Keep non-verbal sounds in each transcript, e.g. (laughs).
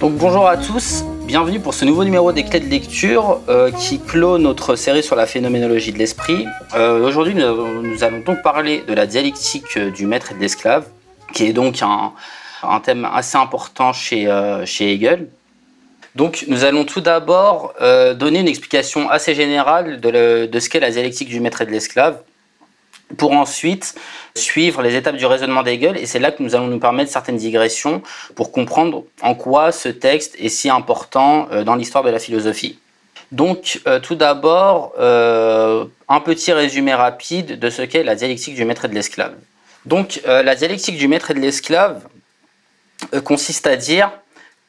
Bonjour à tous, bienvenue pour ce nouveau numéro des clés de lecture euh, qui clôt notre série sur la phénoménologie de l'esprit. Euh, aujourd'hui nous, allons donc parler de la dialectique euh, du maître et de l'esclave, qui est donc un, thème assez important chez Hegel. Donc nous allons tout d'abord donner une explication assez générale de, ce qu'est la dialectique du maître et de l'esclave, pour ensuite suivre les étapes du raisonnement d'Hegel, et c'est là que nous allons nous permettre certaines digressions pour comprendre en quoi ce texte est si important euh, dans l'histoire de la philosophie. Donc, euh, tout d'abord, euh, un petit résumé rapide de ce qu'est la dialectique du maître et de l'esclave. Donc, la dialectique du maître et de l'esclave consiste à dire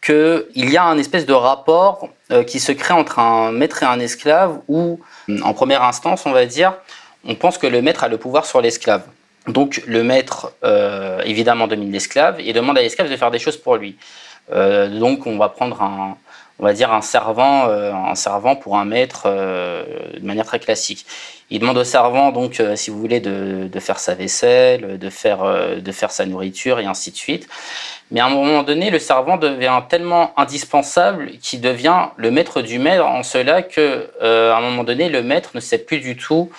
qu'il y a un espèce de rapport qui se crée entre un maître et un esclave, où, en première instance, on va dire, on pense que le maître a le pouvoir sur l'esclave. Donc le maître, euh, évidemment, domine l'esclave et demande à l'esclave de faire des choses pour lui. Euh, donc on va prendre un, on va dire un servant, euh, un servant pour un maître de manière très classique. Il demande au servant donc, si vous voulez, de, de, faire sa vaisselle, de faire, de faire sa nourriture et ainsi de suite. Mais à un moment donné, le servant devient tellement indispensable qu'il devient le maître du maître en cela que, à un moment donné, le maître ne sait plus du tout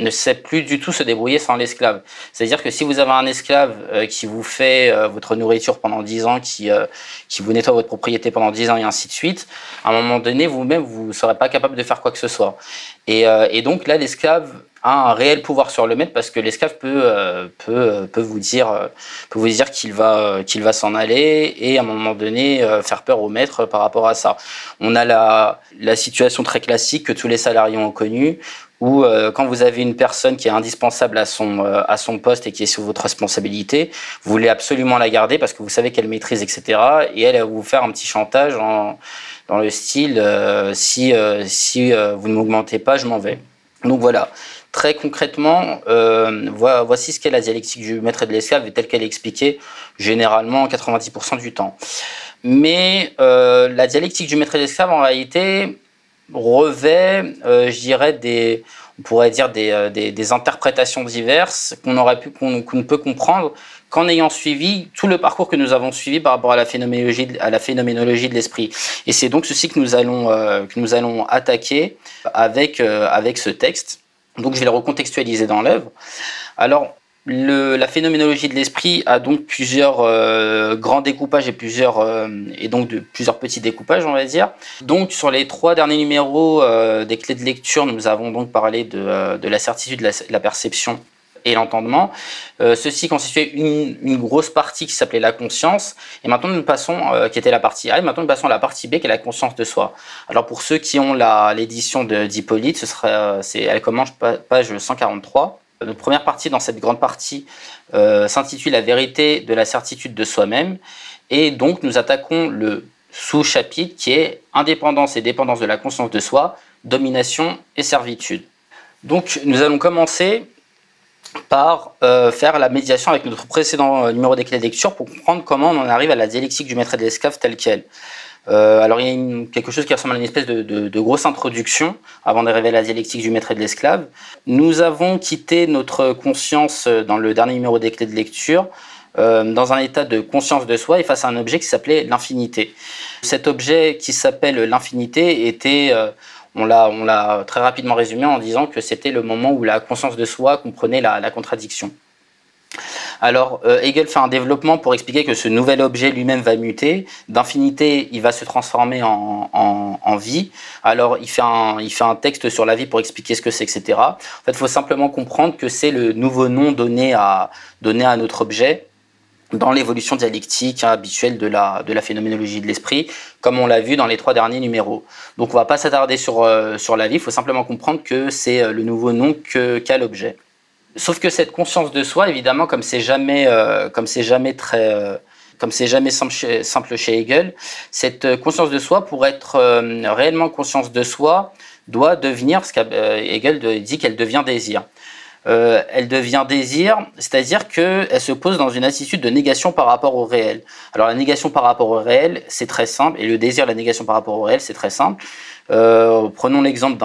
ne sait plus du tout se débrouiller sans l'esclave. C'est-à-dire que si vous avez un esclave euh, qui vous fait euh, votre nourriture pendant 10 ans, qui, euh, qui vous nettoie votre propriété pendant 10 ans et ainsi de suite, à un moment donné, vous-même, vous ne serez pas capable de faire quoi que ce soit. Et, et donc là, l'esclave a un réel pouvoir sur le maître parce que l'esclave peut, vous dire, peut vous dire qu'il va, qu'il va s'en aller et à un moment donné faire peur au maître par rapport à ça. On a la, situation très classique que tous les salariés ont connue où euh, quand vous avez une personne qui est indispensable à son, euh, poste et qui est sous votre responsabilité, vous voulez absolument la garder parce que vous savez qu'elle maîtrise, etc. Et elle va vous faire un petit chantage dans le style euh, si, si vous ne m'augmentez pas, je m'en vais. Donc voilà. Très concrètement, voici ce qu'est la dialectique du maître et de l'esclave, telle qu'elle est expliquée généralement 90% du temps. Mais la dialectique du maître et de l'esclave, en réalité, revêt, euh, je dirais, des, on pourrait dire des, euh, des, des interprétations diverses qu'on aurait pu, qu'on ne peut comprendre qu'en ayant suivi tout le parcours que nous avons suivi par rapport à la phénoménologie, à la phénoménologie de l'esprit. Et c'est donc ceci que nous allons, euh, que nous allons attaquer avec, avec ce texte. Donc je vais le recontextualiser dans l'œuvre. Alors, la phénoménologie de l'esprit a donc plusieurs euh, grands découpages et plusieurs euh, et donc de plusieurs petits découpages, on va dire. Donc sur les trois derniers numéros euh, des clés de lecture, nous avons donc parlé de, la certitude, la, la perception et l'entendement. ceci constituait une, une, grosse partie qui s'appelait la conscience. Et maintenant nous passons, qui était la partie A, et maintenant nous passons à la partie B, qui est la conscience de soi. Alors pour ceux qui ont l'édition d'Hippolyte, ce serait, elle commence page 143. Notre première partie dans cette grande partie euh, s'intitule La vérité de la certitude de soi-même. Et donc nous attaquons le sous-chapitre qui est Indépendance et dépendance de la conscience de soi, domination et servitude. Donc nous allons commencer par euh, faire la médiation avec notre précédent euh, numéro des clés de lecture pour comprendre comment on en arrive à la dialectique du maître et de l'esclave telle qu'elle. Euh, alors il y a quelque chose qui ressemble à une espèce de, grosse introduction avant de révéler la dialectique du maître et de l'esclave. Nous avons quitté notre conscience dans le dernier numéro des clés de lecture euh, dans un état de conscience de soi et face à un objet qui s'appelait l'infinité. Cet objet qui s'appelle l'infinité était, euh, on l'a très rapidement résumé en disant que c'était le moment où la conscience de soi comprenait la contradiction. Alors, euh, Hegel fait un développement pour expliquer que ce nouvel objet lui-même va muter. D'infinité, il va se transformer en, vie. Alors, il fait, un, il fait un texte sur la vie pour expliquer ce que c'est, etc. En fait, il faut simplement comprendre que c'est le nouveau nom donné à, donné à notre objet dans l'évolution dialectique habituelle de la, de la phénoménologie de l'esprit, comme on l'a vu dans les trois derniers numéros. Donc on ne va pas s'attarder sur, euh, sur la vie, il faut simplement comprendre que c'est euh, le nouveau nom qu'a l'objet. Sauf que cette conscience de soi, évidemment, comme c'est jamais, euh, comme c'est jamais très, euh, comme c'est jamais simple chez, Hegel, cette euh, conscience de soi, pour être réellement conscience de soi, doit devenir ce qu'Hegel dit qu'elle devient désir. euh, elle devient désir, c'est-à-dire qu'elle se pose dans une attitude de négation par rapport au réel. Alors la négation par rapport au réel, c'est très simple, et le désir, la négation par rapport au réel, c'est très simple. Euh, prenons l'exemple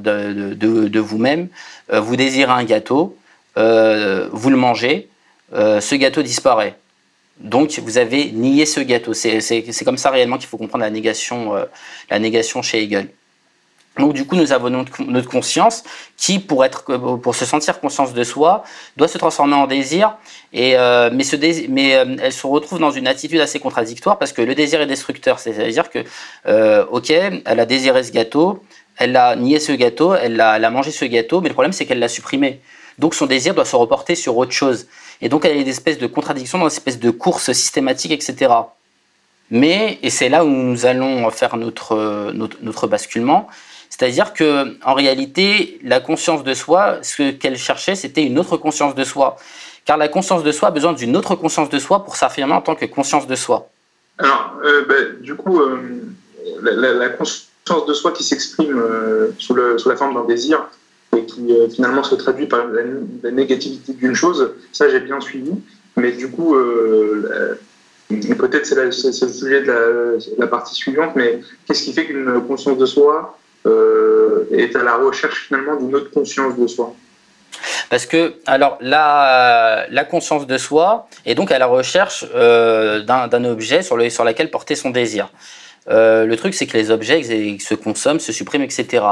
de, de, vous-même. Euh, vous désirez un gâteau, vous le mangez, ce gâteau disparaît. Donc vous avez nié ce gâteau. C'est comme ça réellement qu'il faut comprendre la négation, la négation chez Hegel. Donc du coup, nous avons notre, conscience qui, pour se sentir conscience de soi, doit se transformer en désir. Euh, mais, euh, elle se retrouve dans une attitude assez contradictoire parce que le désir est destructeur. C'est-à-dire que, euh, ok, elle a désiré ce gâteau, elle a nié ce gâteau, elle a, elle a mangé ce gâteau, mais le problème c'est qu'elle l'a supprimé. Donc son désir doit se reporter sur autre chose. Et donc elle a une espèce de contradiction, dans une espèce de course systématique, etc. Mais, et c'est là où nous allons faire notre, notre, notre basculement, c'est-à-dire que en réalité, la conscience de soi, ce qu'elle cherchait, c'était une autre conscience de soi. Car la conscience de soi a besoin d'une autre conscience de soi pour s'affirmer en tant que conscience de soi. Alors, euh, ben, du coup, euh, la, conscience de soi qui s'exprime euh, sous, la forme d'un désir et qui finalement se traduit par la, négativité d'une chose, ça j'ai bien suivi. Mais du coup, peut-être c'est le sujet de la, partie suivante, mais qu'est-ce qui fait qu'une conscience de soi euh, est à la recherche finalement d'une autre conscience de soi? Parce que, alors, la, la conscience de soi est donc à la recherche euh, d'un objet sur, le, sur lequel porter son désir. Euh, le truc, c'est que les objets se consomment, se suppriment, etc.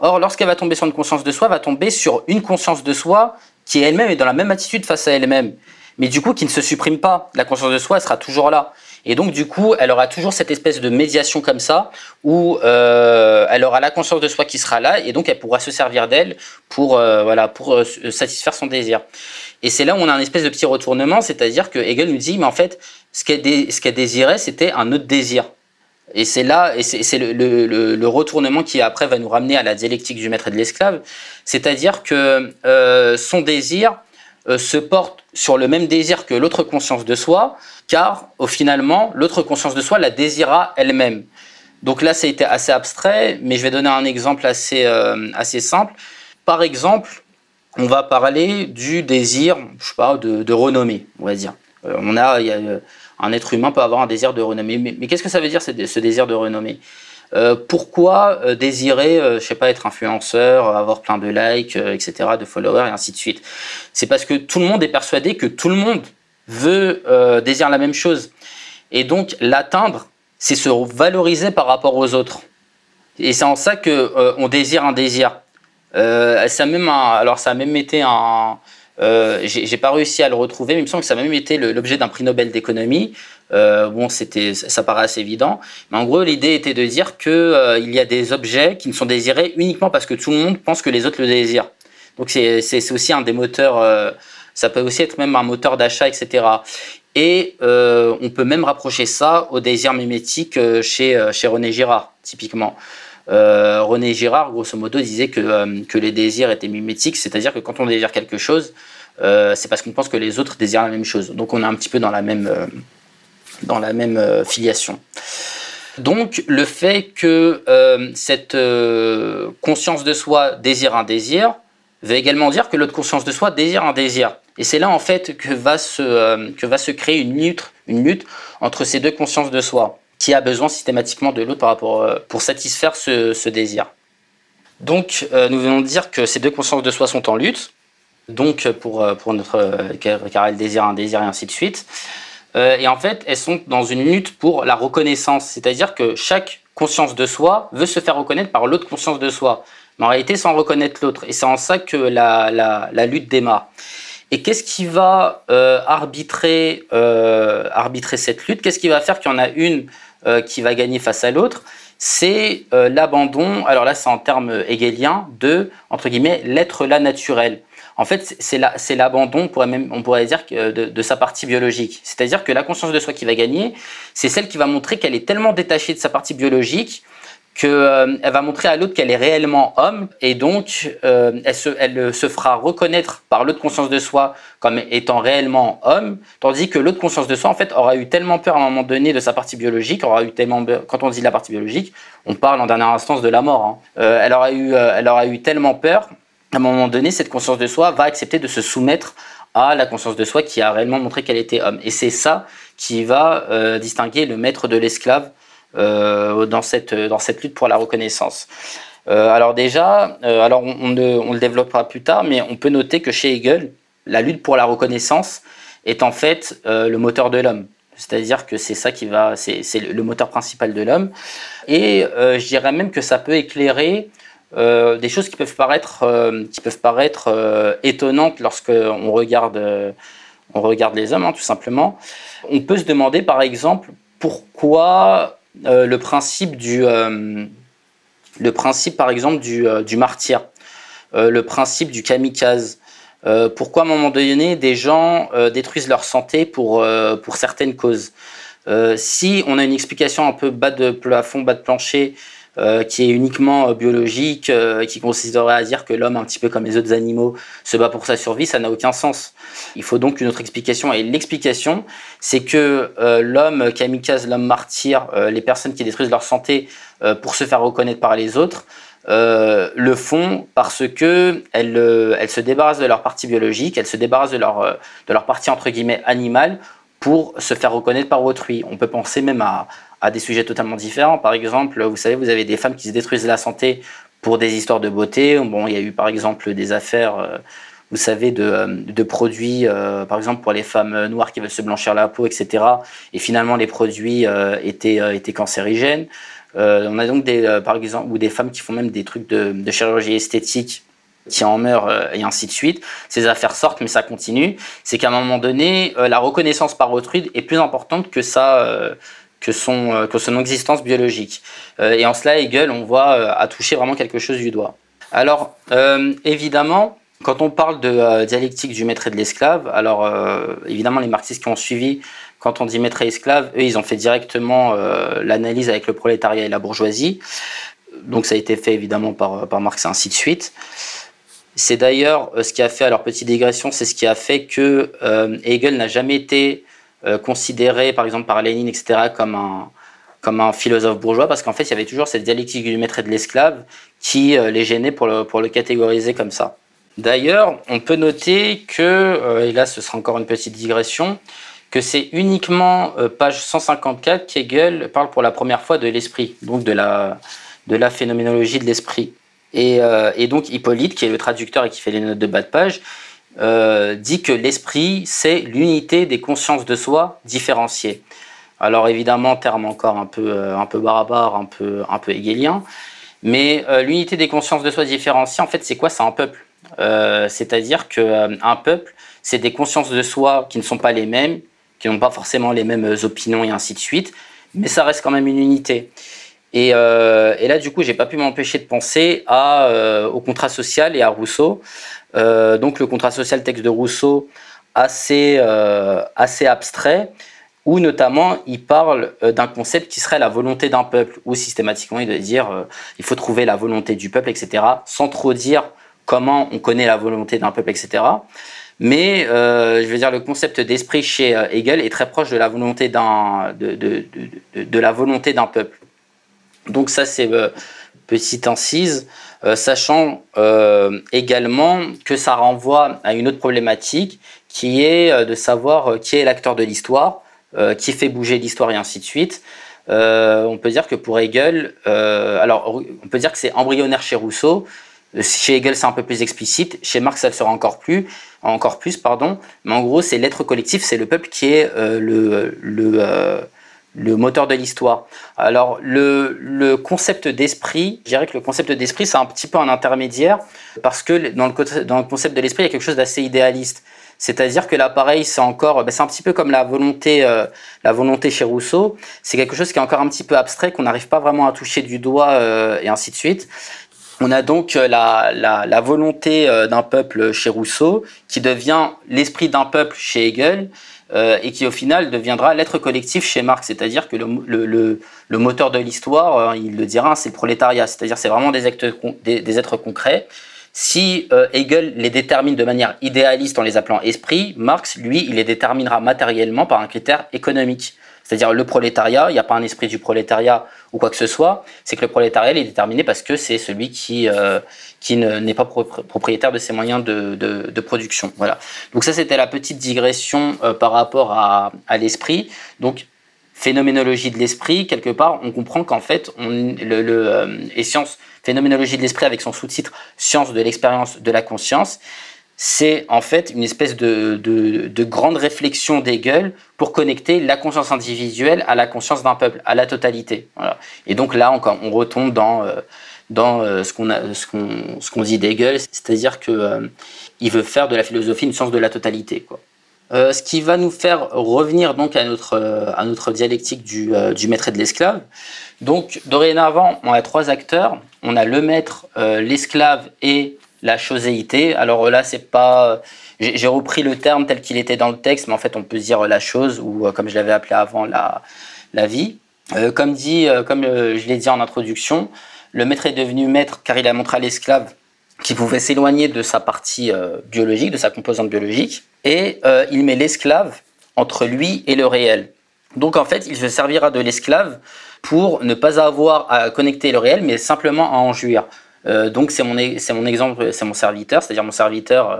Or, lorsqu'elle va tomber sur une conscience de soi, elle va tomber sur une conscience de soi qui elle-même est dans la même attitude face à elle-même, mais du coup qui ne se supprime pas. La conscience de soi, elle sera toujours là. Et donc, du coup, elle aura toujours cette espèce de médiation comme ça, où euh, elle aura la conscience de soi qui sera là, et donc elle pourra se servir d'elle pour, euh, voilà, pour satisfaire son désir. Et c'est là où on a un espèce de petit retournement, c'est-à-dire que Hegel nous dit, mais en fait, ce qu'elle désirait, c'était un autre désir. Et c'est là, et c'est le, retournement qui après va nous ramener à la dialectique du maître et de l'esclave, c'est-à-dire que euh, son désir euh, se porte sur le même désir que l'autre conscience de soi, car au finalement, l'autre conscience de soi la désira elle-même. Donc là, ça a été assez abstrait, mais je vais donner un exemple assez, euh, assez simple. Par exemple, on va parler du désir, je sais pas, de, renommée, on va dire. On a, un être humain peut avoir un désir de renommée, mais, qu'est-ce que ça veut dire ce désir de renommée? Euh, pourquoi euh, désirer, euh, je sais pas, être influenceur, avoir plein de likes, etc., de followers et ainsi de suite? C'est parce que tout le monde est persuadé que tout le monde veut désire la même chose, et donc l'atteindre, c'est se valoriser par rapport aux autres. Et c'est en ça que on désire un désir. ça même alors ça a même été un j'ai pas réussi à le retrouver, mais il me semble que ça a même été l'objet d'un prix Nobel d'économie. Euh, bon, c'était, ça paraît assez évident. Mais en gros, l'idée était de dire qu'il euh, il y a des objets qui ne sont désirés uniquement parce que tout le monde pense que les autres le désirent. Donc c'est, aussi un des moteurs, euh, ça peut aussi être même un moteur d'achat, etc. Et on peut même rapprocher ça au désir mimétique chez, chez René Girard, typiquement. René Girard, grosso modo, disait que, que les désirs étaient mimétiques, c'est-à-dire que quand on désire quelque chose, c'est parce qu'on pense que les autres désirent la même chose. Donc on est un petit peu dans la même, dans la même euh, filiation. Donc le fait que euh, cette euh, conscience de soi désire un désir veut également dire que l'autre conscience de soi désire un désir. Et c'est là en fait que va se, que va se créer une lutte, une lutte entre ces deux consciences de soi, qui a besoin systématiquement de l'autre par rapport pour satisfaire ce, désir. Donc nous venons de dire que ces deux consciences de soi sont en lutte, donc pour, pour notre car elle désire un désir et ainsi de suite. Euh, et en fait, elles sont dans une lutte pour la reconnaissance. C'est-à-dire que chaque conscience de soi veut se faire reconnaître par l'autre conscience de soi. Mais en réalité, sans reconnaître l'autre. Et c'est en ça que la, la lutte démarre. Et qu'est-ce qui va euh, arbitrer, euh, arbitrer cette lutte? Qu'est-ce qui va faire qu'il y en a une euh, qui va gagner face à l'autre? C'est l'abandon, alors là c'est en termes hegeliens, de, entre guillemets, l'être là naturel. En fait, c'est l'abandon, on pourrait dire, de, sa partie biologique. C'est-à-dire que la conscience de soi qui va gagner, c'est celle qui va montrer qu'elle est tellement détachée de sa partie biologique qu'elle euh, va montrer à l'autre qu'elle est réellement homme et donc euh, elle, se, elle, se, fera reconnaître par l'autre conscience de soi comme étant réellement homme, tandis que l'autre conscience de soi en fait aura eu tellement peur à un moment donné de sa partie biologique, aura eu tellement quand on dit la partie biologique, on parle en dernière instance de la mort. Hein. Euh, elle aura eu, elle aura eu tellement peur à un moment donné, cette conscience de soi va accepter de se soumettre à la conscience de soi qui a réellement montré qu'elle était homme. Et c'est ça qui va euh, distinguer le maître de l'esclave euh, dans, cette, dans cette lutte pour la reconnaissance. Euh, alors déjà, alors on, le développera plus tard, mais on peut noter que chez Hegel, la lutte pour la reconnaissance est en fait le moteur de l'homme. C'est-à-dire que c'est ça qui va, c'est le moteur principal de l'homme. Et je dirais même que ça peut éclairer euh, des choses qui peuvent paraître, euh, qui peuvent paraître euh, étonnantes lorsque on regarde, on regarde les hommes, hein, tout simplement. On peut se demander, par exemple, pourquoi le principe du, le principe, par exemple, du, du martyr, le principe du kamikaze. pourquoi à un moment donné des gens détruisent leur santé pour, pour certaines causes? Si on a une explication un peu bas de plafond, bas de plancher, euh, qui est uniquement euh, biologique, euh, qui consisterait à dire que l'homme, un petit peu comme les autres animaux, se bat pour sa survie, ça n'a aucun sens. Il faut donc une autre explication. Et l'explication, c'est que l'homme kamikaze, l'homme martyr, les personnes qui détruisent leur santé pour se faire reconnaître par les autres, le font parce que elles, se débarrassent de leur partie biologique, elles se débarrassent de leur, de leur partie entre guillemets animale pour se faire reconnaître par autrui. On peut penser même à, à des sujets totalement différents. Par exemple, vous savez, vous avez des femmes qui se détruisent la santé pour des histoires de beauté. Bon, il y a eu par exemple des affaires, euh, vous savez, de, euh, produits, euh, par exemple pour les femmes noires qui veulent se blanchir la peau, etc. Et finalement, les produits étaient, étaient cancérigènes. on a donc des, par exemple, ou des femmes qui font même des trucs de, de chirurgie esthétique qui en meurent et ainsi de suite. Ces affaires sortent, mais ça continue. C'est qu'à un moment donné, la reconnaissance par autrui est plus importante que ça que son, euh, que son existence biologique. Euh, et en cela, Hegel, on voit, euh, a touché vraiment quelque chose du doigt. Alors, évidemment, quand on parle de dialectique du maître et de l'esclave, alors évidemment, les marxistes qui ont suivi, quand on dit maître et esclave, eux, ils ont fait directement l'analyse avec le prolétariat et la bourgeoisie. Donc ça a été fait évidemment par, par Marx et ainsi de suite. C'est d'ailleurs ce qui a fait, alors petite digression, c'est ce qui a fait que Hegel n'a jamais été euh, considéré par exemple par Lénine, etc., comme un, comme un philosophe bourgeois, parce qu'en fait, il y avait toujours cette dialectique du maître et de l'esclave qui euh, les gênait pour le, pour le catégoriser comme ça. D'ailleurs, on peut noter que, euh, et là ce sera encore une petite digression, que c'est uniquement page 154 qu'Hegel parle pour la première fois de l'esprit, donc de la, de la phénoménologie de l'esprit. Et, et, donc Hippolyte, qui est le traducteur et qui fait les notes de bas de page, euh, dit que l'esprit, c'est l'unité des consciences de soi différenciées. Alors évidemment, terme encore un peu, euh, un peu barbare, un peu, un peu hegelien, mais euh, l'unité des consciences de soi différenciées, en fait, c'est quoi? C'est un peuple. C'est-à-dire qu'un peuple, c'est des consciences de soi qui ne sont pas les mêmes, qui n'ont pas forcément les mêmes opinions et ainsi de suite, mais ça reste quand même une unité. Et, là, du coup, j'ai pas pu m'empêcher de penser au contrat social et à Rousseau. Euh, donc le contrat social, texte de Rousseau, assez, euh, assez abstrait, où notamment il parle euh, d'un concept qui serait la volonté d'un peuple, où systématiquement il doit dire il faut trouver la volonté du peuple, etc., sans trop dire comment on connaît la volonté d'un peuple, etc. Mais je veux dire, le concept d'esprit chez Hegel est très proche de la volonté d'un de, de, de, la volonté d'un peuple. Donc ça, c'est petite incise. Euh, sachant euh, également que ça renvoie à une autre problématique qui est euh, de savoir qui est l'acteur de l'histoire, qui fait bouger l'histoire et ainsi de suite. on peut dire que pour Hegel, alors on peut dire que c'est embryonnaire chez Rousseau, chez Hegel, c'est un peu plus explicite. Chez Marx, ça le sera encore plus, encore plus, pardon. Mais en gros, c'est l'être collectif, c'est le peuple qui est le, le, le moteur de l'histoire. Alors le, concept d'esprit, je dirais que le concept d'esprit c'est un petit peu un intermédiaire parce que dans le, concept de l'esprit il y a quelque chose d'assez idéaliste. C'est-à-dire que l'appareil c'est encore, ben, c'est un petit peu comme la volonté, euh, la volonté chez Rousseau. C'est quelque chose qui est encore un petit peu abstrait qu'on n'arrive pas vraiment à toucher du doigt euh, et ainsi de suite. On a donc euh, la, la volonté d'un peuple chez Rousseau qui devient l'esprit d'un peuple chez Hegel euh, et qui au final deviendra l'être collectif chez Marx, c'est-à-dire que le, moteur de l'histoire, euh, il le dira, c'est le prolétariat, c'est-à-dire c'est vraiment des, des, êtres concrets. Si euh, Hegel les détermine de manière idéaliste en les appelant esprit, Marx, lui, il les déterminera matériellement par un critère économique. C'est-à-dire le prolétariat, il n'y a pas un esprit du prolétariat ou quoi que ce soit, c'est que le prolétariat est déterminé parce que c'est celui qui, euh, qui n'est pas propriétaire de ses moyens de, de, production. Voilà. Donc ça, c'était la petite digression euh, par rapport à, à l'esprit. Donc phénoménologie de l'esprit, quelque part, on comprend qu'en fait, on, le, le euh, et science, phénoménologie de l'esprit avec son sous-titre Science de l'expérience de la conscience, c'est en fait une espèce de, de, grande réflexion d'Hegel pour connecter la conscience individuelle à la conscience d'un peuple, à la totalité. Et donc là, encore, on retombe dans, euh, euh, ce qu'on dit d'Hegel, c'est-à-dire que euh, veut faire de la philosophie une science de la totalité. Ce qui va nous faire revenir donc à notre, dialectique du maître et de l'esclave. Donc dorénavant, on a trois acteurs. On a le maître, l'esclave et la choséité. Alors là, c'est pas. J'ai repris le terme tel qu'il était dans le texte, mais en fait, on peut dire la chose ou, euh, comme je l'avais appelé avant, la, la vie. Euh, comme dit, euh, comme je l'ai dit en introduction, le maître est devenu maître car il a montré à l'esclave qu'il pouvait s'éloigner de sa partie biologique, de sa composante biologique, et il met l'esclave entre lui et le réel. Donc en fait, il se servira de l'esclave pour ne pas avoir à connecter le réel, mais simplement à en jouir. Euh, donc c'est mon, c'est mon exemple, c'est mon serviteur, c'est-à-dire mon serviteur, euh,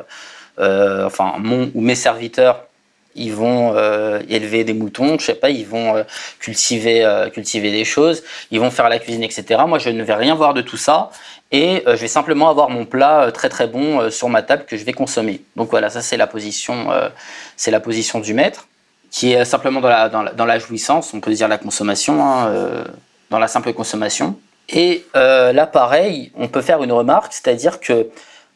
euh, enfin mon ou mes serviteurs, ils vont élever des moutons, je sais pas, ils vont cultiver, cultiver des choses, ils vont faire la cuisine, etc. Moi, je ne vais rien voir de tout ça et je vais simplement avoir mon plat très très bon sur ma table que je vais consommer. Donc voilà, ça c'est la position, c'est la position du maître qui est simplement dans la, dans la, jouissance, on peut dire la consommation, hein, dans la simple consommation. Et euh, là, pareil, on peut faire une remarque, c'est-à-dire que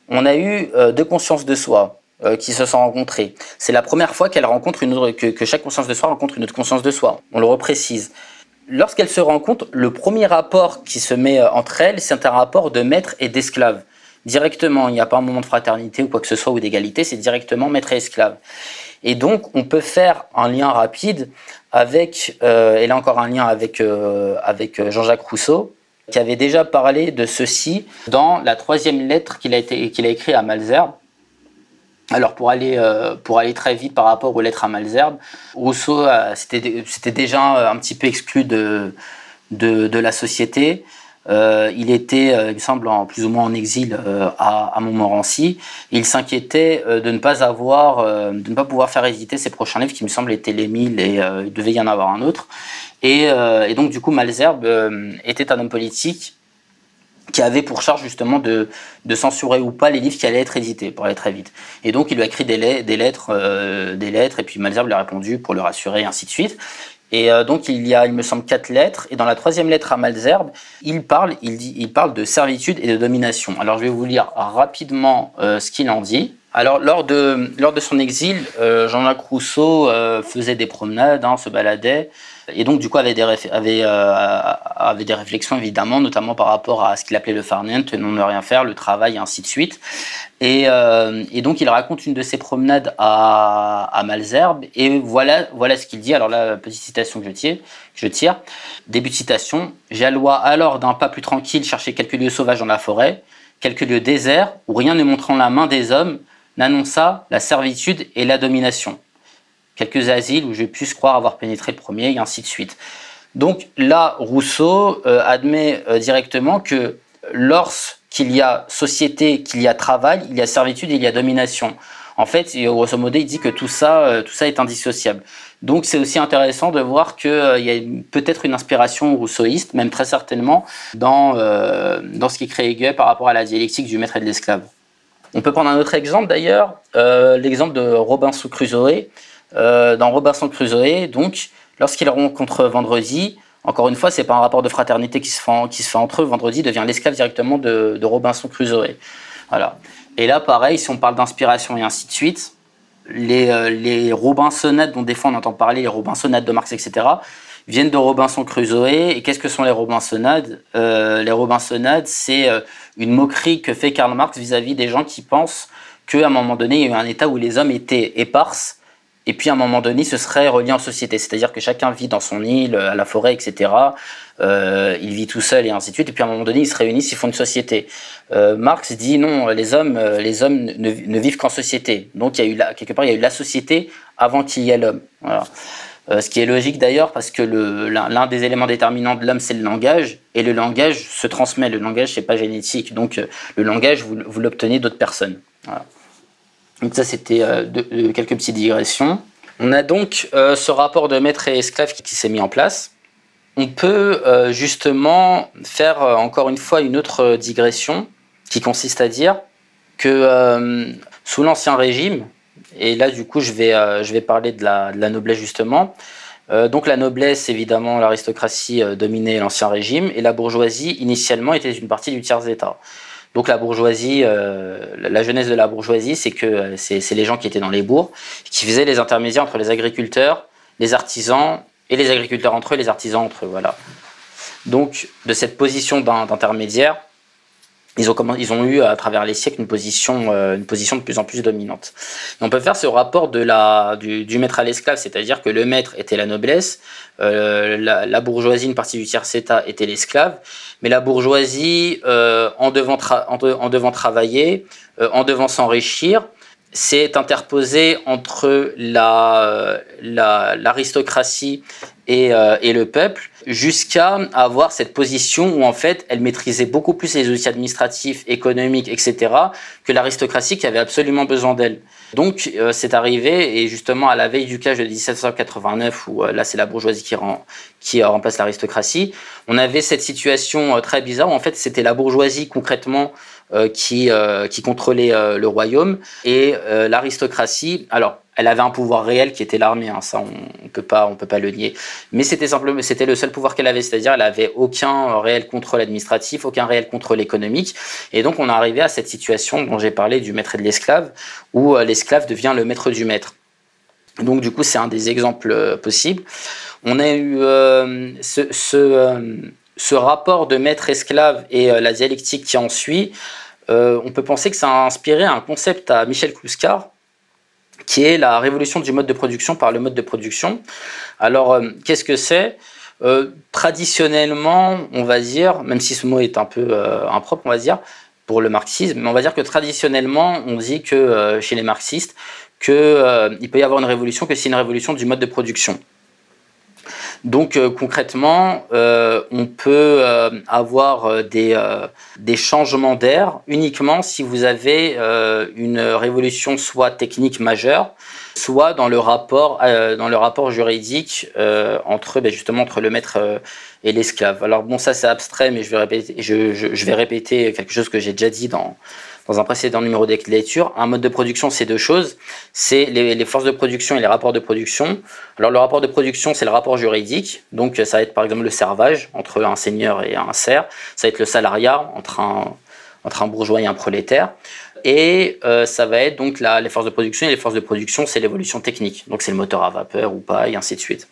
on a eu euh, deux consciences de soi euh, qui se sont rencontrées. C'est la première fois qu'elle rencontre une autre, que, chaque conscience de soi rencontre une autre conscience de soi. On le reprécise. Lorsqu'elles se rencontrent, le premier rapport qui se met entre elles, c'est un rapport de maître et d'esclave. Directement, il n'y a pas un moment de fraternité ou quoi que ce soit ou d'égalité, c'est directement maître et esclave. Et donc, on peut faire un lien rapide avec, et là encore un lien avec, avec Jean-Jacques Rousseau, qui avait déjà parlé de ceci dans la troisième lettre qu'il a, écrite à Malzerbe. Alors pour aller, euh, pour aller très vite par rapport aux lettres à Malzerbe, Rousseau euh, déjà un petit peu exclu de la société. Euh, il était, euh, il me semble, plus ou moins en exil euh, à, Montmorency. Il s'inquiétait de ne pas avoir, de ne pas pouvoir faire éditer ses prochains livres, qui me semble étaient les mille et il devait y en avoir un autre. Et, donc du coup, Malzerbe était un homme politique qui avait pour charge justement de, censurer ou pas les livres qui allaient être édités, pour aller très vite. Et donc il lui a écrit des, des lettres, des lettres, et puis Malzerbe lui a répondu pour le rassurer, et ainsi de suite. Et euh, donc il y a, il me semble, quatre lettres. Et dans la troisième lettre à Malzerbe, il parle, il dit, il parle de servitude et de domination. Alors je vais vous lire rapidement euh, ce qu'il en dit. Alors lors de, lors de son exil, euh, Jean-Jacques Rousseau faisait des promenades, hein, se baladait et donc du coup avait des, avait, euh, avait des réflexions évidemment, notamment par rapport à ce qu'il appelait le farniente, non ne rien faire, le travail et ainsi de suite. Et, euh, et, donc il raconte une de ses promenades à, à Malzerbe et voilà, voilà ce qu'il dit. Alors là, petite citation que je tire, je tire. Début de citation. J'allois alors d'un pas plus tranquille chercher quelques lieux sauvages dans la forêt, quelques lieux déserts où rien ne montrant la main des hommes n'annonça la servitude et la domination quelques asiles où je puisse croire avoir pénétré le premier, et ainsi de suite. Donc là, Rousseau euh, admet euh, directement que lorsqu'il y a société, qu'il y a travail, il y a servitude et il y a domination. En fait, grosso modo, il dit que tout ça, euh, tout ça est indissociable. Donc c'est aussi intéressant de voir qu'il y a peut-être une inspiration rousseauiste, même très certainement, dans, dans ce qui crée Hegel par rapport à la dialectique du maître et de l'esclave. On peut prendre un autre exemple d'ailleurs, l'exemple de Robinson Crusoe, euh, dans Robinson Crusoe. Donc, lorsqu'il rencontre Vendredi, encore une fois, c'est pas un rapport de fraternité qui se fait, entre eux. Vendredi devient l'esclave directement de, Robinson Crusoe. Voilà. Et là, pareil, si on parle d'inspiration et ainsi de suite, les, euh, Robinsonades dont des fois on entend parler, les Robinsonades de Marx, etc., viennent de Robinson Crusoe. Et qu'est-ce que sont les Robinsonades? Euh, Les Robinsonades, c'est euh, une moquerie que fait Karl Marx vis-à-vis -vis des gens qui pensent qu'à un moment donné, il y a eu un état où les hommes étaient éparses et puis à un moment donné, ce serait relié en société, c'est-à-dire que chacun vit dans son île, à la forêt, etc. Euh, il vit tout seul et ainsi de suite. Et puis à un moment donné, ils se réunissent, ils font une société. Euh, Marx dit non, les hommes, euh, les hommes ne, vivent qu'en société. Donc il y a eu quelque part, il y a eu la société avant qu'il y ait l'homme. Voilà. Ce qui est logique d'ailleurs parce que l'un des éléments déterminants de l'homme, c'est le langage, et le langage se transmet. Le langage, c'est pas génétique, donc le langage, vous, l'obtenez d'autres personnes. Donc ça, c'était quelques petites digressions. On a donc ce rapport de maître et esclave qui s'est mis en place on peut euh, justement faire euh, encore une fois une autre digression qui consiste à dire que euh, sous l'Ancien Régime, et là du coup je vais, je vais parler de la, noblesse justement, donc la noblesse, évidemment, l'aristocratie dominait l'Ancien Régime, et la bourgeoisie, initialement, était une partie du tiers-État. Donc la bourgeoisie, la jeunesse de la bourgeoisie, c'est que c'est les gens qui étaient dans les bourgs, qui faisaient les intermédiaires entre les agriculteurs, les artisans et les agriculteurs entre eux, les artisans entre eux. Voilà. Donc, de cette position d'intermédiaire, ils ont, ont eu à travers les siècles une position, euh, de plus en plus dominante. on peut faire ce rapport du, maître à l'esclave, c'est-à-dire que le maître était la noblesse, euh, la, bourgeoisie, une partie du tiers-état était l'esclave, mais la bourgeoisie, euh, en, devant travailler, en devant s'enrichir, s'est interposé entre l'aristocratie et, le peuple jusqu'à avoir cette position où en fait elle maîtrisait beaucoup plus les outils administratifs, économiques, etc. que l'aristocratie qui avait absolument besoin d'elle. Donc euh, c'est arrivé et justement à la veille du cage de 1789 où euh, là c'est la bourgeoisie qui, qui remplace l'aristocratie, on avait cette situation très bizarre où en fait c'était la bourgeoisie concrètement euh, qui, euh, qui contrôlait euh, le royaume et l'aristocratie. Alors, elle avait un pouvoir réel qui était l'armée, hein, ça on ne peut pas, peut pas le nier. Mais c'était simplement, c'était le seul pouvoir qu'elle avait, c'est-à-dire elle avait aucun réel contrôle administratif, aucun réel contrôle économique. Et donc on est arrivé à cette situation dont j'ai parlé du maître et de l'esclave, où l'esclave devient le maître du maître. Donc du coup c'est un des exemples possibles. On a eu ce ce rapport de maître-esclave et euh, la dialectique qui en suit, euh, on peut penser que ça a inspiré un concept à Michel Kluskar, qui est la révolution du mode de production par le mode de production. Alors, euh, qu'est-ce que c'est? Traditionnellement, on va dire, même si ce mot est un peu impropre, on va dire, pour le marxisme, mais on va dire que traditionnellement, on dit que chez les marxistes, qu'il peut y avoir une révolution que c'est une révolution du mode de production. Donc euh, concrètement, euh, on peut euh, avoir des, des changements d'air uniquement si vous avez une révolution soit technique majeure, soit dans le rapport, dans le rapport juridique entre ben, justement entre le maître et l'esclave. Alors bon, ça c'est abstrait, mais je vais répéter, je, vais répéter quelque chose que j'ai déjà dit dans dans un précédent numéro lecture. Un mode de production, c'est deux choses. C'est les, forces de production et les rapports de production. Alors le rapport de production, c'est le rapport juridique. Donc ça va être par exemple le servage entre un seigneur et un serf. Ça va être le salariat entre un, entre un bourgeois et un prolétaire. Et euh, ça va être donc les forces de production. Et les forces de production, c'est l'évolution technique. Donc c'est le moteur à vapeur ou pas, et ainsi de suite.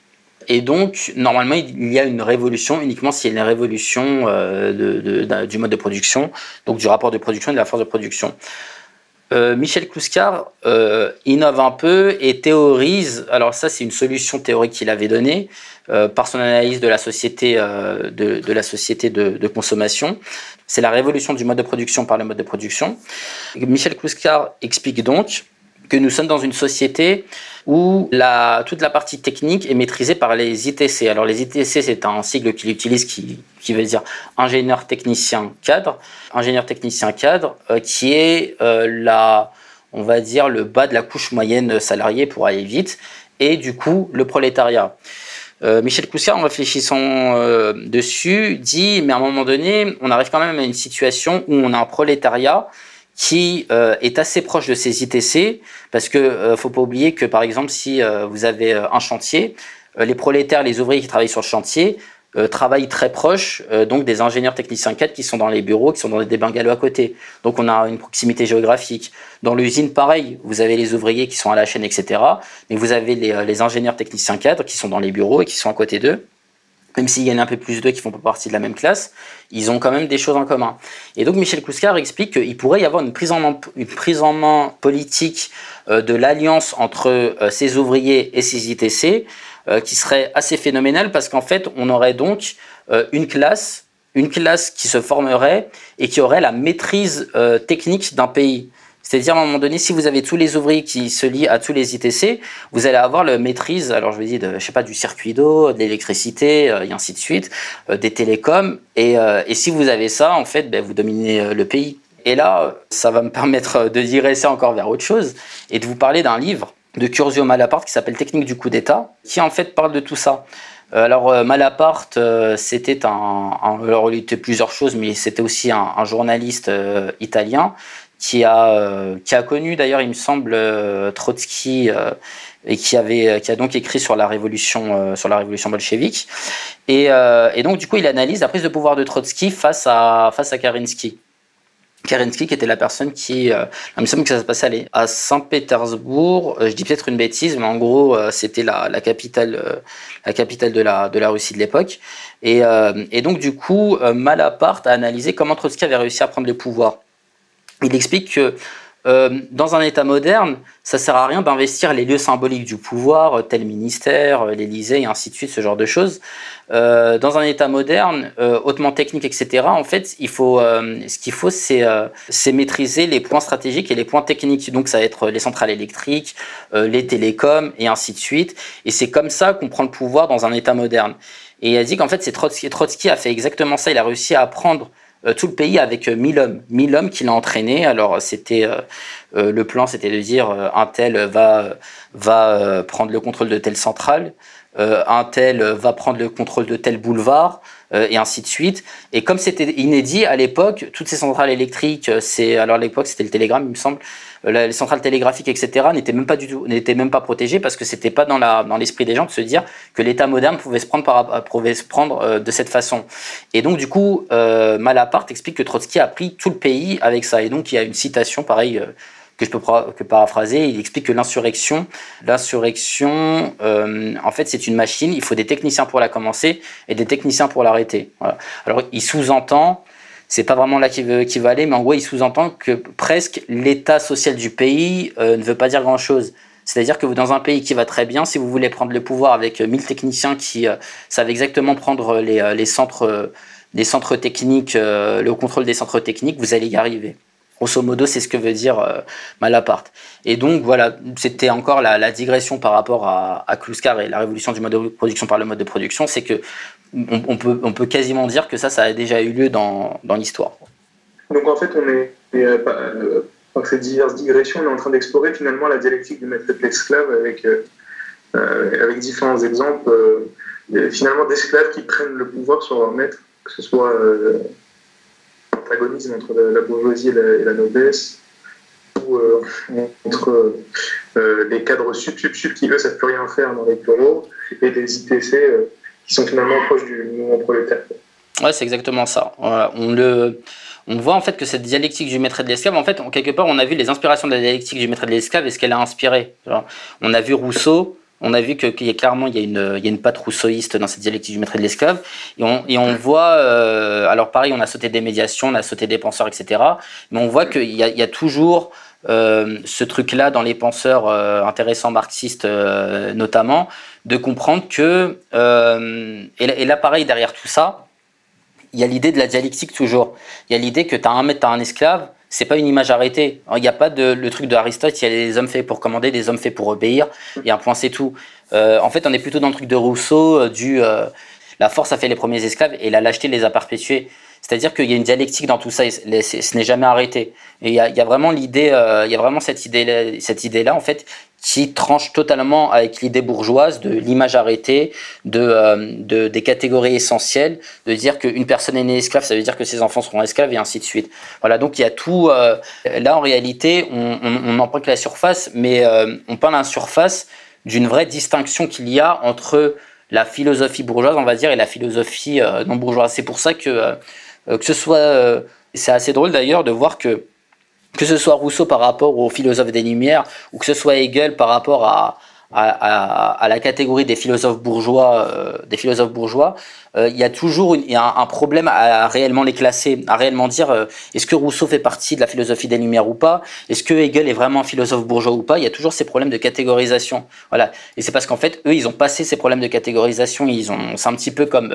Et donc, normalement, il y a une révolution uniquement s'il y a une révolution euh, du mode de production, donc du rapport de production et de la force de production. Euh, Michel Kluskar euh, innove un peu et théorise, alors ça c'est une solution théorique qu'il avait donnée par son analyse de la société, de, la société de, consommation. C'est la révolution du mode de production par le mode de production. Michel Kluskar explique donc que nous sommes dans une société où la, toute la partie technique est maîtrisée par les ITC. Alors les ITC, c'est un sigle qu'il utilise qui, qui veut dire ingénieur technicien cadre. Ingénieur technicien cadre euh, qui est euh, la, on va dire, le bas de la couche moyenne salariée pour aller vite. Et du coup, le prolétariat. Euh, Michel Coussiard, en réfléchissant dessus, dit, mais à un moment donné, on arrive quand même à une situation où on a un prolétariat qui euh, est assez proche de ces ITC, parce que euh, faut pas oublier que par exemple si euh, vous avez un chantier, les prolétaires, les ouvriers qui travaillent sur le chantier travaillent très proche donc des ingénieurs techniciens 4 qui sont dans les bureaux, qui sont dans des bungalows à côté. Donc on a une proximité géographique. Dans l'usine, pareil, vous avez les ouvriers qui sont à la chaîne, etc. Mais vous avez les, les ingénieurs techniciens cadres qui sont dans les bureaux et qui sont à côté d'eux même s'il y a un peu plus d'eux qui font pas partie de la même classe, ils ont quand même des choses en commun. Et donc Michel Kouskar explique qu'il pourrait y avoir une prise en main, une prise en main politique euh, de l'alliance entre euh, ces ouvriers et ces ITC euh, qui serait assez phénoménale parce qu'en fait on aurait donc une classe, une classe qui se formerait et qui aurait la maîtrise technique d'un pays. C'est-à-dire, à un moment donné, si vous avez tous les ouvriers qui se lient à tous les ITC, vous allez avoir la maîtrise, alors je veux dire, je sais pas, du circuit d'eau, de l'électricité, euh, et ainsi de suite, euh, des télécoms. Et, euh, et, si vous avez ça, en fait, ben, vous dominez le pays. Et là, ça va me permettre de digresser encore vers autre chose et de vous parler d'un livre de Curzio Malaparte qui s'appelle Technique du coup d'État, qui en fait parle de tout ça. Alors Malaparte, c'était un, alors il était plusieurs choses, mais c'était aussi un journaliste italien qui a, euh, qui a connu d'ailleurs, il me semble, euh, Trotsky euh, et qui avait qui a donc écrit sur la révolution sur la révolution bolchevique. Et, et, donc du coup il analyse la prise de pouvoir de Trotsky face à face à Kerensky. Kerensky qui était la personne qui il me semble que ça se passait à Saint-Pétersbourg. Je dis peut-être une bêtise mais en gros c'était la, la, capitale la capitale de la de la Russie de l'époque. Et, et donc du coup Malaparte a analysé comment Trotsky avait réussi à prendre le pouvoir il explique que euh, dans un État moderne, ça sert à rien d'investir les lieux symboliques du pouvoir, euh, tel ministère, euh, l'Élysée et ainsi de suite, ce genre de choses. dans un État moderne, hautement technique, etc., en fait, il faut, ce qu'il faut, c'est maîtriser les points stratégiques et les points techniques. Donc, ça va être les centrales électriques, les télécoms et ainsi de suite. Et c'est comme ça qu'on prend le pouvoir dans un État moderne. Et il a dit qu'en fait, c'est Trotsky. Trotsky a fait exactement ça. Il a réussi à apprendre euh, tout le pays avec 1000 euh, hommes. 1000 hommes qu'il a entraînés. Alors, c'était euh, le plan, c'était de dire un tel va, va prendre le contrôle de telle centrale, un tel va prendre le contrôle de tel boulevard, et ainsi de suite. Et comme c'était inédit à l'époque, toutes ces centrales électriques, c'est alors à l'époque c'était le télégramme, il me semble, les centrales télégraphiques, etc., n'étaient même pas du tout, n'étaient même pas protégées parce que c'était pas dans l'esprit des gens de se dire que l'État moderne pouvait se prendre prendre euh, de cette façon. Et donc du coup, euh, Malaparte explique que Trotsky a pris tout le pays avec ça. Et donc il y a une citation pareille. Euh, que je peux que paraphraser, il explique que l'insurrection, l'insurrection, en fait, c'est une machine. Il faut des techniciens pour la commencer et des techniciens pour l'arrêter. Alors, il sous-entend c'est pas vraiment là qu'il veut, va aller, mais en gros, il sous-entend que presque l'état social du pays euh, ne veut pas dire grand-chose. C'est-à-dire que dans un pays qui va très bien, si vous voulez prendre le pouvoir avec 1000 euh, techniciens qui euh, savent exactement prendre les, les centres, les centres techniques, le contrôle des centres techniques, vous allez y arriver. Grosso modo, c'est ce que veut dire Malaparte. Et donc, voilà, c'était encore la, digression par rapport à, à Kluskar et la révolution du mode de production par le mode de production, c'est que on, peut, quasiment dire que ça, ça a déjà eu lieu dans, l'histoire. Donc en fait, on est, euh, euh, par ces diverses digressions, on est en train d'explorer finalement la dialectique du maître et de l'esclave avec, euh, différents exemples, finalement d'esclaves qui prennent le pouvoir sur leur maître, que ce soit l'antagonisme entre la, bourgeoisie et la, noblesse, ou entre les cadres sub, sub, sub qui eux savent plus rien faire dans les bureaux, et des ITC qui sont finalement proches du mouvement prolétaire. Ouais, c'est exactement ça. on le, on voit en fait que cette dialectique du maître et de l'esclave, en fait, quelque part, on a vu les inspirations de la dialectique du maître et de l'esclave et ce qu'elle a inspiré. On a vu Rousseau, on a vu qu'il y a clairement il y a, une, il y a une patte rousseauiste dans cette dialectique du maître et de l'esclave. Et on, et on voit, euh, alors pareil, on a sauté des médiations, on a sauté des penseurs, etc. Mais on voit qu'il y, y a, toujours euh, ce truc-là dans les penseurs euh, intéressants marxistes notamment, de comprendre que, euh, et, là pareil derrière tout ça, il y a l'idée de la dialectique toujours. Il y a l'idée que tu as un maître, tu as un esclave, c'est pas une image arrêtée. Il n'y a pas de, le truc de Aristote, il y a des hommes faits pour commander, des hommes faits pour obéir, et un point c'est tout. Euh, en fait, on est plutôt dans le truc de Rousseau, euh, du la force a fait les premiers esclaves et la lâcheté les a perpétués. C'est-à-dire qu'il y a une dialectique dans tout ça, ce n'est jamais arrêté. Et il y a, vraiment l'idée, y a vraiment cette idée, cette idée-là en fait, qui tranche totalement avec l'idée bourgeoise de l'image arrêtée, euh, de, des catégories essentielles, de dire qu'une personne est née esclave, ça veut dire que ses enfants seront esclaves et ainsi de suite. Voilà, donc il y a tout. Euh, là, en réalité, on, on, on que la surface, mais euh, on parle à la surface d'une vraie distinction qu'il y a entre la philosophie bourgeoise, on va dire, et la philosophie non bourgeoise. C'est pour ça que, que ce soit. c'est assez drôle d'ailleurs de voir que que ce soit Rousseau par rapport aux philosophes des Lumières, ou que ce soit Hegel par rapport à, à, la catégorie des philosophes bourgeois, euh, des philosophes bourgeois, euh, il y a toujours un, problème à, réellement les classer, à réellement dire euh, est-ce que Rousseau fait partie de la philosophie des Lumières ou pas, est-ce que Hegel est vraiment un philosophe bourgeois ou pas? Il y a toujours ces problèmes de catégorisation. Voilà, et c'est parce qu'en fait eux ils ont passé ces problèmes de catégorisation. Ils ont, c'est un petit peu comme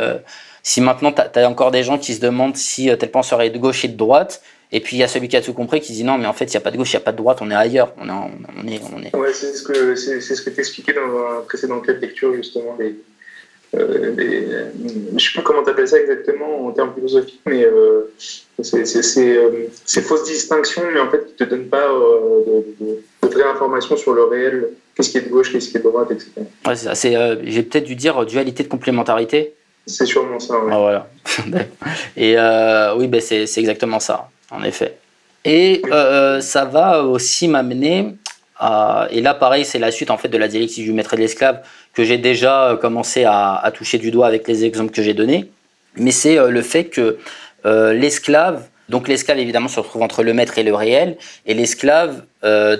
si maintenant tu as, encore des gens qui se demandent si tel penseur est de gauche et de droite Et puis il y a celui qui a tout compris qui dit non, mais en fait, il n'y a pas de gauche, il n'y a pas de droite, on est ailleurs. On est, on est, on est... Ouais, c'est ce que, c'est, ce que tu expliquais dans un précédent cas de lecture, justement. Les, euh, je ne sais plus comment tu appelles ça exactement en termes philosophiques, mais euh, c'est, euh, ces fausses distinctions, mais en fait, qui ne te donnent pas de, de, vraies informations sur le réel, qu'est-ce qui est de gauche, qu'est-ce qui est de droite, etc. Ouais, c'est ça. j'ai peut-être dû dire dualité de complémentarité. C'est sûrement ça, Ah, voilà. (laughs) Et oui, ben, c'est, exactement ça en effet. Et euh, ça va aussi m'amener à, et là pareil c'est la suite en fait de la dialectique du maître et de l'esclave que j'ai déjà commencé à, toucher du doigt avec les exemples que j'ai donnés, mais c'est euh, le fait que euh, l'esclave, donc l'esclave évidemment se retrouve entre le maître et le réel, et l'esclave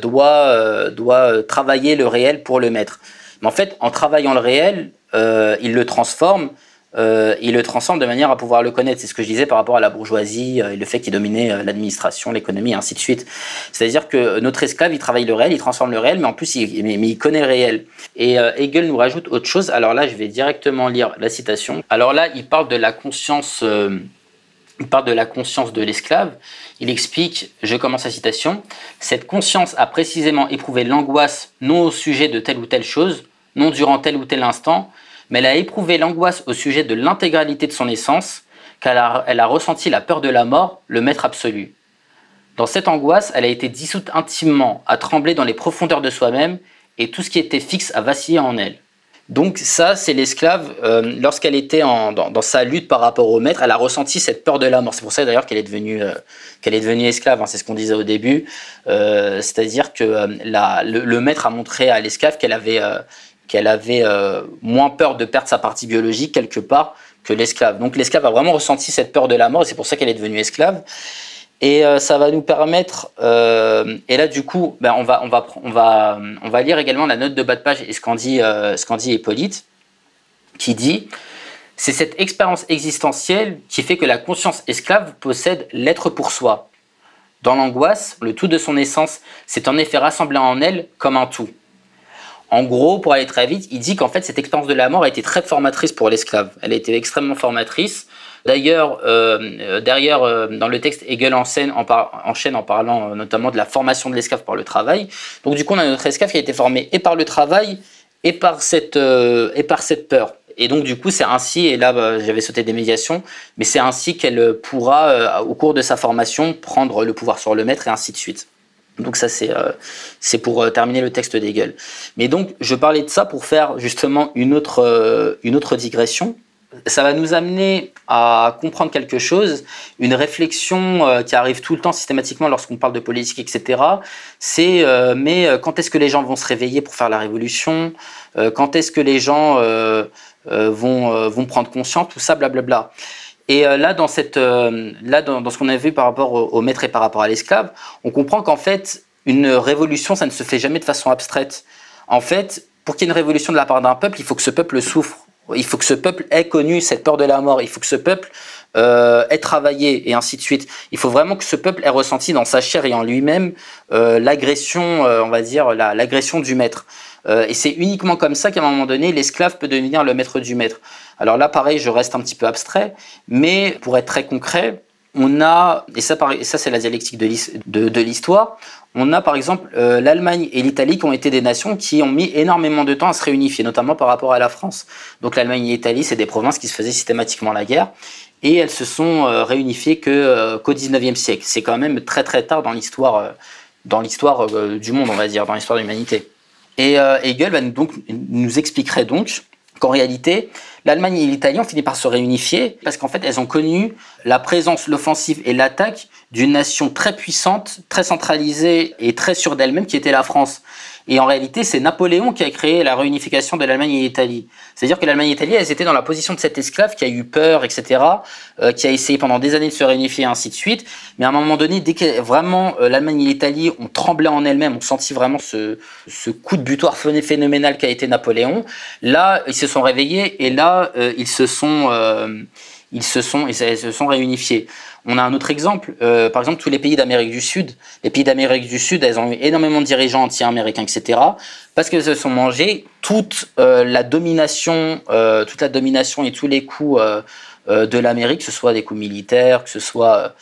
doit, doit travailler le réel pour le maître. Mais en fait en travaillant le réel, il le transforme euh, il le transforme de manière à pouvoir le connaître. C'est ce que je disais par rapport à la bourgeoisie euh, et le fait qu'il dominait euh, l'administration, l'économie, et ainsi de suite. C'est-à-dire que notre esclave, il travaille le réel, il transforme le réel, mais en plus, il, connaît le réel. Et Hegel nous rajoute autre chose. Alors là, je vais directement lire la citation. Alors là, il parle de la conscience. il parle de la conscience de l'esclave. Il explique, je commence la citation, Cette conscience a précisément éprouvé l'angoisse non au sujet de telle ou telle chose, non durant tel ou tel instant, mais elle a éprouvé l'angoisse au sujet de l'intégralité de son essence, car elle a ressenti la peur de la mort, le maître absolu. Dans cette angoisse, elle a été dissoute intimement, à trembler dans les profondeurs de soi-même, et tout ce qui était fixe a vacillé en elle. Donc ça, c'est l'esclave, euh, lorsqu'elle était dans, sa lutte par rapport au maître, elle a ressenti cette peur de la mort. C'est pour ça d'ailleurs qu'elle est devenue, euh, est devenue esclave, hein, c'est ce qu'on disait au début. Euh, c'est-à-dire que le, maître a montré à l'esclave qu'elle avait, qu'elle avait euh, moins peur de perdre sa partie biologique quelque part que l'esclave. Donc l'esclave a vraiment ressenti cette peur de la mort et c'est pour ça qu'elle est devenue esclave. Et euh, ça va nous permettre, euh, et là du coup, ben, on, va, on, va, on, va, on va lire également la note de bas de page et ce qu'en dit, ce dit Hippolyte, qui dit C'est cette expérience existentielle qui fait que la conscience esclave possède l'être pour soi. Dans l'angoisse, le tout de son essence s'est en effet rassemblé en elle comme un tout. En gros, pour aller très vite, il dit qu'en fait, cette expérience de la mort a été très formatrice pour l'esclave. Elle a été extrêmement formatrice. D'ailleurs, euh, derrière, euh, dans le texte, Hegel enchaîne en, en parlant euh, notamment de la formation de l'esclave par le travail. Donc, du coup, on a notre esclave qui a été formé et par le travail et par cette, et par cette peur. Et donc, du coup, c'est ainsi, et là, bah, j'avais sauté des médiations, mais c'est ainsi qu'elle pourra, au cours de sa formation, prendre le pouvoir sur le maître et ainsi de suite. Donc ça, c'est euh, pour euh, terminer le texte d'Hegel. Mais donc, je parlais de ça pour faire justement une autre, euh, une autre digression. Ça va nous amener à comprendre quelque chose, une réflexion qui arrive tout le temps systématiquement lorsqu'on parle de politique, etc. C'est mais quand est-ce que les gens vont se réveiller pour faire la révolution? Quand est-ce que les gens vont, vont prendre conscience? Tout ça, blablabla. Et euh, là, euh, dans, ce qu'on a vu par rapport au, maître et par rapport à l'esclave, on comprend qu'en fait, une révolution, ça ne se fait jamais de façon abstraite. En fait, pour qu'il y ait une révolution de la part d'un peuple, il faut que ce peuple souffre. Il faut que ce peuple ait connu cette peur de la mort. Il faut que ce peuple euh, ait travaillé et ainsi de suite. Il faut vraiment que ce peuple ait ressenti dans sa chair et en lui-même l'agression, on va dire, l'agression du maître. et c'est uniquement comme ça qu'à un moment donné, l'esclave peut devenir le maître du maître. Alors là, pareil, je reste un petit peu abstrait, mais pour être très concret, on a, et ça, ça c'est la dialectique de l'histoire, on a par exemple euh, l'Allemagne et l'Italie qui ont été des nations qui ont mis énormément de temps à se réunifier, notamment par rapport à la France. Donc l'Allemagne et l'Italie, c'est des provinces qui se faisaient systématiquement la guerre, et elles se sont euh, réunifiées euh, qu'au 19e siècle. C'est quand même très très tard dans l'histoire, dans l'histoire du monde, on va dire, dans l'histoire de l'humanité. Et Hegel donc, nous expliquerait donc qu'en réalité, l'Allemagne et l'Italie ont fini par se réunifier parce qu'en fait, elles ont connu la présence, l'offensive et l'attaque d'une nation très puissante, très centralisée et très sûre d'elle-même qui était la France. Et en réalité, c'est Napoléon qui a créé la réunification de l'Allemagne et l'Italie. C'est-à-dire que l'Allemagne et l'Italie, elles étaient dans la position de cet esclave qui a eu peur, etc., euh, qui a essayé pendant des années de se réunifier ainsi de suite. Mais à un moment donné, dès que vraiment euh, l'Allemagne et l'Italie ont tremblé en elles-mêmes, ont senti vraiment ce, ce coup de butoir phénoménal qu'a été Napoléon, là, ils se sont réveillés et là, euh, ils se sont, ils se sont, ils se sont réunifiés. On a un autre exemple, euh, par exemple tous les pays d'Amérique du Sud. Les pays d'Amérique du Sud, elles ont eu énormément de dirigeants anti-américains, etc. Parce qu'elles se sont mangées toute euh, la domination, euh, toute la domination et tous les coups de l'Amérique, que ce soit des coups militaires, que ce soit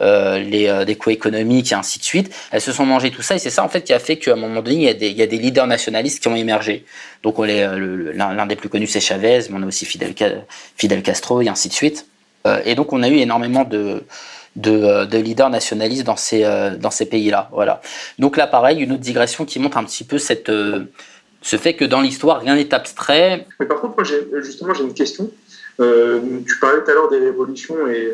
les, des coûts économiques et ainsi de suite. Elles se sont mangées tout ça et c'est ça en fait qui a fait qu'à un moment donné, il y, a des, leaders nationalistes qui ont émergé. Donc l'un des plus connus c'est Chavez, mais on a aussi Fidel, Castro et ainsi de suite. et donc on a eu énormément de, de, de leaders nationalistes dans ces, pays-là. Voilà. Donc là pareil, une autre digression qui montre un petit peu ce fait que dans l'histoire, rien n'est abstrait. Mais par contre, moi, justement, j'ai une question. Euh, tu parlais tout à l'heure des révolutions et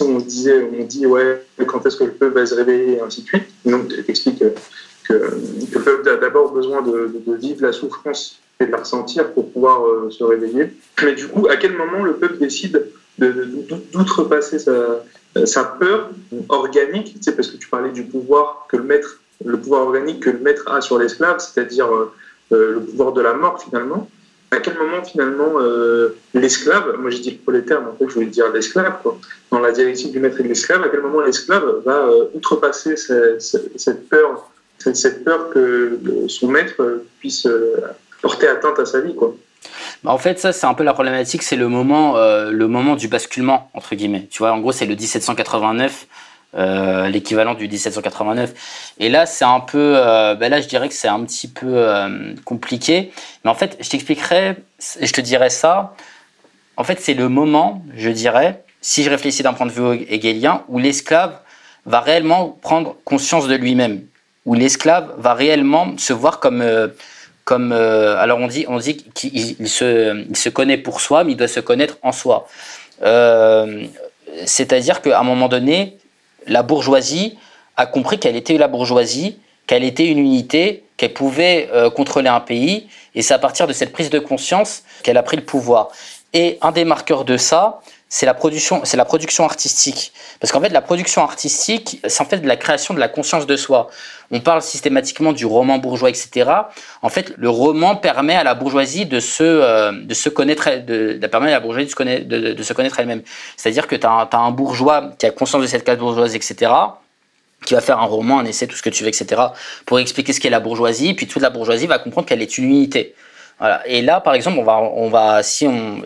euh, on disait, on dit, ouais, quand est-ce que le peuple va se réveiller et ainsi de suite. Donc, tu expliques que, que, le peuple a d'abord besoin de, vivre la souffrance et de la ressentir pour pouvoir euh, se réveiller. Mais du coup, à quel moment le peuple décide d'outrepasser sa, peur organique, sais, parce que tu parlais du pouvoir que le maître, le pouvoir organique que le maître a sur l'esclave, c'est-à-dire euh, le pouvoir de la mort finalement. À quel moment finalement euh, l'esclave, moi j'ai dit le prolétaire, mais en fait je voulais dire l'esclave, dans la dialectique du maître et de l'esclave, à quel moment l'esclave va euh, outrepasser cette, peur, cette, peur que son maître puisse porter atteinte à sa vie quoi? Bah, en fait, ça, c'est un peu la problématique, c'est le moment, le moment du basculement, entre guillemets. Tu vois, en gros, c'est le 1789 euh, l'équivalent du 1789. Et là, c'est un peu, euh, ben là, je dirais que c'est un petit peu euh, compliqué. Mais en fait, je t'expliquerai, je te dirais ça. En fait, c'est le moment, je dirais, si je réfléchis d'un point de vue hegelien, où l'esclave va réellement prendre conscience de lui-même, où l'esclave va réellement se voir comme comme alors on dit on dit qu'il se, se connaît pour soi, mais il doit se connaître en soi. C'est-à-dire qu'à un moment donné, la bourgeoisie a compris qu'elle était la bourgeoisie, qu'elle était une unité, qu'elle pouvait euh, contrôler un pays, et c'est à partir de cette prise de conscience qu'elle a pris le pouvoir. Et un des marqueurs de ça, c'est la production, c'est la production artistique. Parce qu'en fait, la production artistique, c'est en fait de la création de la conscience de soi. On parle systématiquement du roman bourgeois, etc. En fait, le roman permet à la bourgeoisie de se, euh, de se connaître, de, permet à la bourgeoisie de se connaître, elle-même. C'est-à-dire que tu as, un bourgeois qui a conscience de cette classe bourgeoise, etc qui va faire un roman, un essai, tout ce que tu veux, etc., pour expliquer ce qu'est la bourgeoisie, puis toute la bourgeoisie va comprendre qu'elle est une unité. Voilà. Et là, par exemple, on va, on va, si on,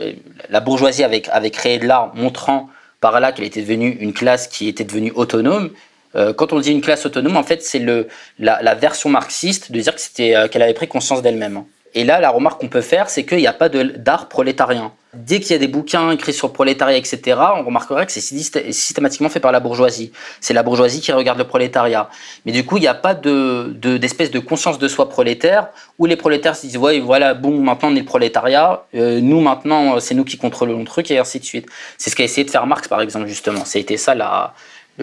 la bourgeoisie avait, avait créé de l'art, montrant par là qu'elle était devenue une classe qui était devenue autonome. Euh, quand on dit une classe autonome, en fait, c'est le, la, la, version marxiste de dire que c'était, euh, qu'elle avait pris conscience d'elle-même. Et là, la remarque qu'on peut faire, c'est qu'il n'y a pas d'art prolétarien. Dès qu'il y a des bouquins écrits sur le prolétariat, etc., on remarquerait que c'est systématiquement fait par la bourgeoisie. C'est la bourgeoisie qui regarde le prolétariat. Mais du coup, il n'y a pas d'espèce de, de, conscience de soi prolétaire où les prolétaires se disent ouais, voilà, bon, maintenant on est le prolétariat, euh, nous maintenant c'est nous qui contrôlons le truc et ainsi de suite. C'est ce qu'a essayé de faire Marx par exemple justement. Été ça la,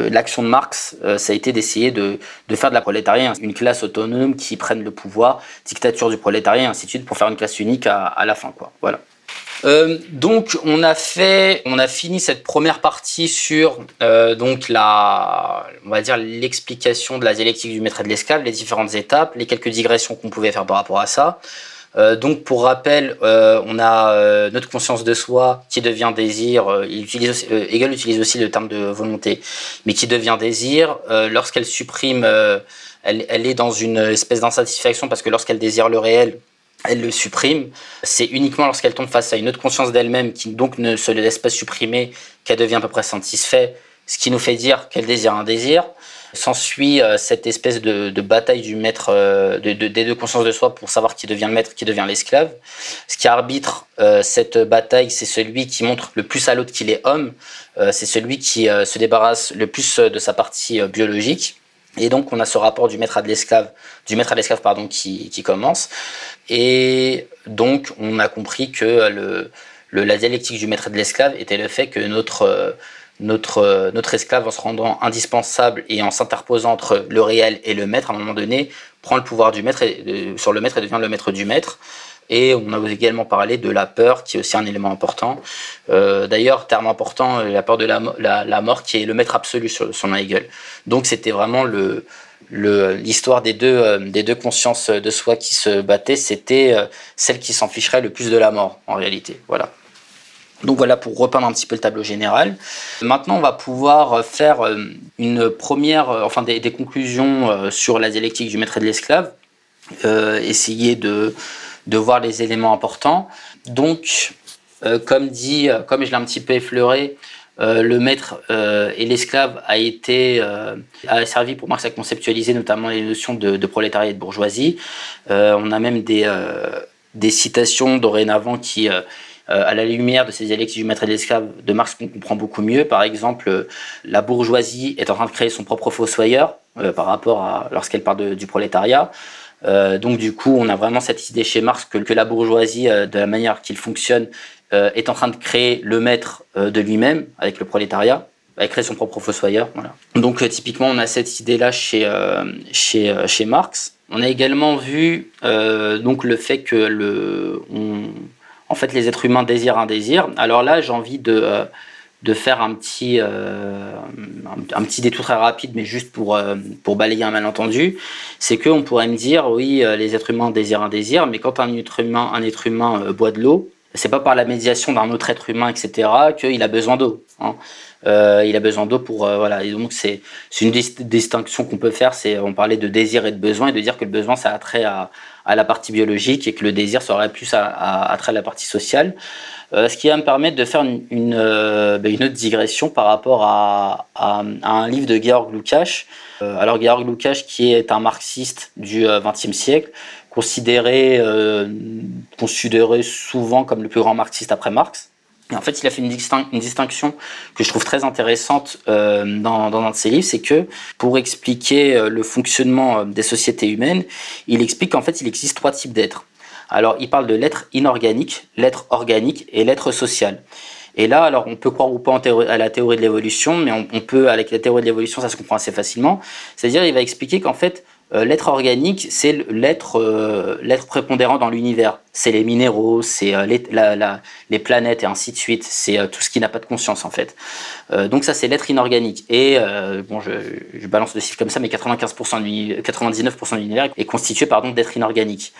l'action de Marx, euh, ça a été d'essayer de, faire de la prolétariat une classe autonome qui prenne le pouvoir, dictature du prolétariat, et ainsi de suite, pour faire une classe unique à, la fin. Quoi. Voilà. Euh, donc on a fait, on a fini cette première partie sur euh, donc la, on va dire l'explication de la dialectique du maître et de l'esclave, les différentes étapes, les quelques digressions qu'on pouvait faire par rapport à ça. Euh, donc pour rappel, euh, on a euh, notre conscience de soi qui devient désir. il utilise Hegel utilise aussi le terme de volonté, mais qui devient désir lorsqu'elle supprime. Elle, elle, est dans une espèce d'insatisfaction parce que lorsqu'elle désire le réel, elle le supprime. C'est uniquement lorsqu'elle tombe face à une autre conscience d'elle-même qui donc ne se laisse pas supprimer qu'elle devient à peu près satisfaite, ce qui nous fait dire qu'elle désire un désir. S'ensuit euh, cette espèce de, bataille du maître, euh, de, des deux consciences de soi pour savoir qui devient le maître, qui devient l'esclave. Ce qui arbitre euh, cette bataille, c'est celui qui montre le plus à l'autre qu'il est homme. c'est celui qui se débarrasse le plus de sa partie biologique. Et donc on a ce rapport du maître à de l'esclave, du maître à l'esclave pardon, qui, qui, commence. Et donc on a compris que le, le, la dialectique du maître et de l'esclave était le fait que notre notre, euh, notre esclave, en se rendant indispensable et en s'interposant entre le réel et le maître, à un moment donné, prend le pouvoir du maître et, sur le maître et devient le maître du maître. Et on a également parlé de la peur, qui est aussi un élément important. Euh, D'ailleurs, terme important, euh, la peur de la, mort, qui est le maître absolu sur, son Hegel. Donc c'était vraiment l'histoire des deux euh, des deux consciences de soi qui se battaient, c'était celle qui s'en ficherait le plus de la mort en réalité. Voilà. Donc voilà pour repeindre un petit peu le tableau général. Maintenant, on va pouvoir faire euh, une première, euh, enfin des, conclusions euh, sur la dialectique du maître et de l'esclave, essayer de, de voir les éléments importants. Donc, comme dit, comme je l'ai un petit peu effleuré, le maître et l'esclave a été a servi pour Marx à conceptualiser notamment les notions de, de prolétariat et de bourgeoisie. on a même des, des citations dorénavant qui euh, à la lumière de ces dialectiques du maître et de l'esclave de Marx qu'on comprend beaucoup mieux. Par exemple, euh, la bourgeoisie est en train de créer son propre fossoyeur euh, par rapport à lorsqu'elle parle du prolétariat. donc du coup, on a vraiment cette idée chez Marx que, la bourgeoisie, de la manière qu'il fonctionne, est en train de créer le maître de lui-même avec le prolétariat, va créer son propre fossoyeur. Voilà. Donc typiquement, on a cette idée-là chez, chez, chez Marx. On a également vu donc le fait que le, en fait les êtres humains désirent un désir. Alors là, j'ai envie de, euh, faire un petit, euh, un, petit détour très rapide, mais juste pour, euh, balayer un malentendu. C'est qu'on pourrait me dire, oui, les êtres humains désirent un désir, mais quand un être humain, un être humain boit de l'eau, c'est pas par la médiation d'un autre être humain, etc., qu'il a besoin d'eau. Hein. il a besoin d'eau pour voilà. Et donc c'est une distinction qu'on peut faire. C'est on parlait de désir et de besoin et de dire que le besoin ça a trait à, à la partie biologique et que le désir serait plus à, à, à la partie sociale. Euh, ce qui va me permettre de faire une, une, euh, ben, autre digression par rapport à, à, un livre de Georg Lukács. Euh, alors Georg Lukács, qui est un marxiste du XXe siècle, considéré, considéré souvent comme le plus grand marxiste après Marx, en fait, il a fait une, distinction que je trouve très intéressante euh, dans, dans, un de ses livres, c'est que pour expliquer euh, le fonctionnement euh, des sociétés humaines, il explique qu'en fait, il existe trois types d'êtres. Alors, il parle de l'être inorganique, l'être organique et l'être social. Et là, alors, on peut croire ou pas à la théorie de l'évolution, mais on, on, peut, avec la théorie de l'évolution, ça se comprend assez facilement. C'est-à-dire, il va expliquer qu'en fait, euh, l'être organique, c'est l'être euh, l'être prépondérant dans l'univers. C'est les minéraux, c'est euh, les, planètes et ainsi de suite. C'est tout ce qui n'a pas de conscience en fait. donc ça, c'est l'être inorganique. Et bon, je, balance le chiffre comme ça, mais 95% du, 99% de l'univers est constitué pardon d'être inorganique.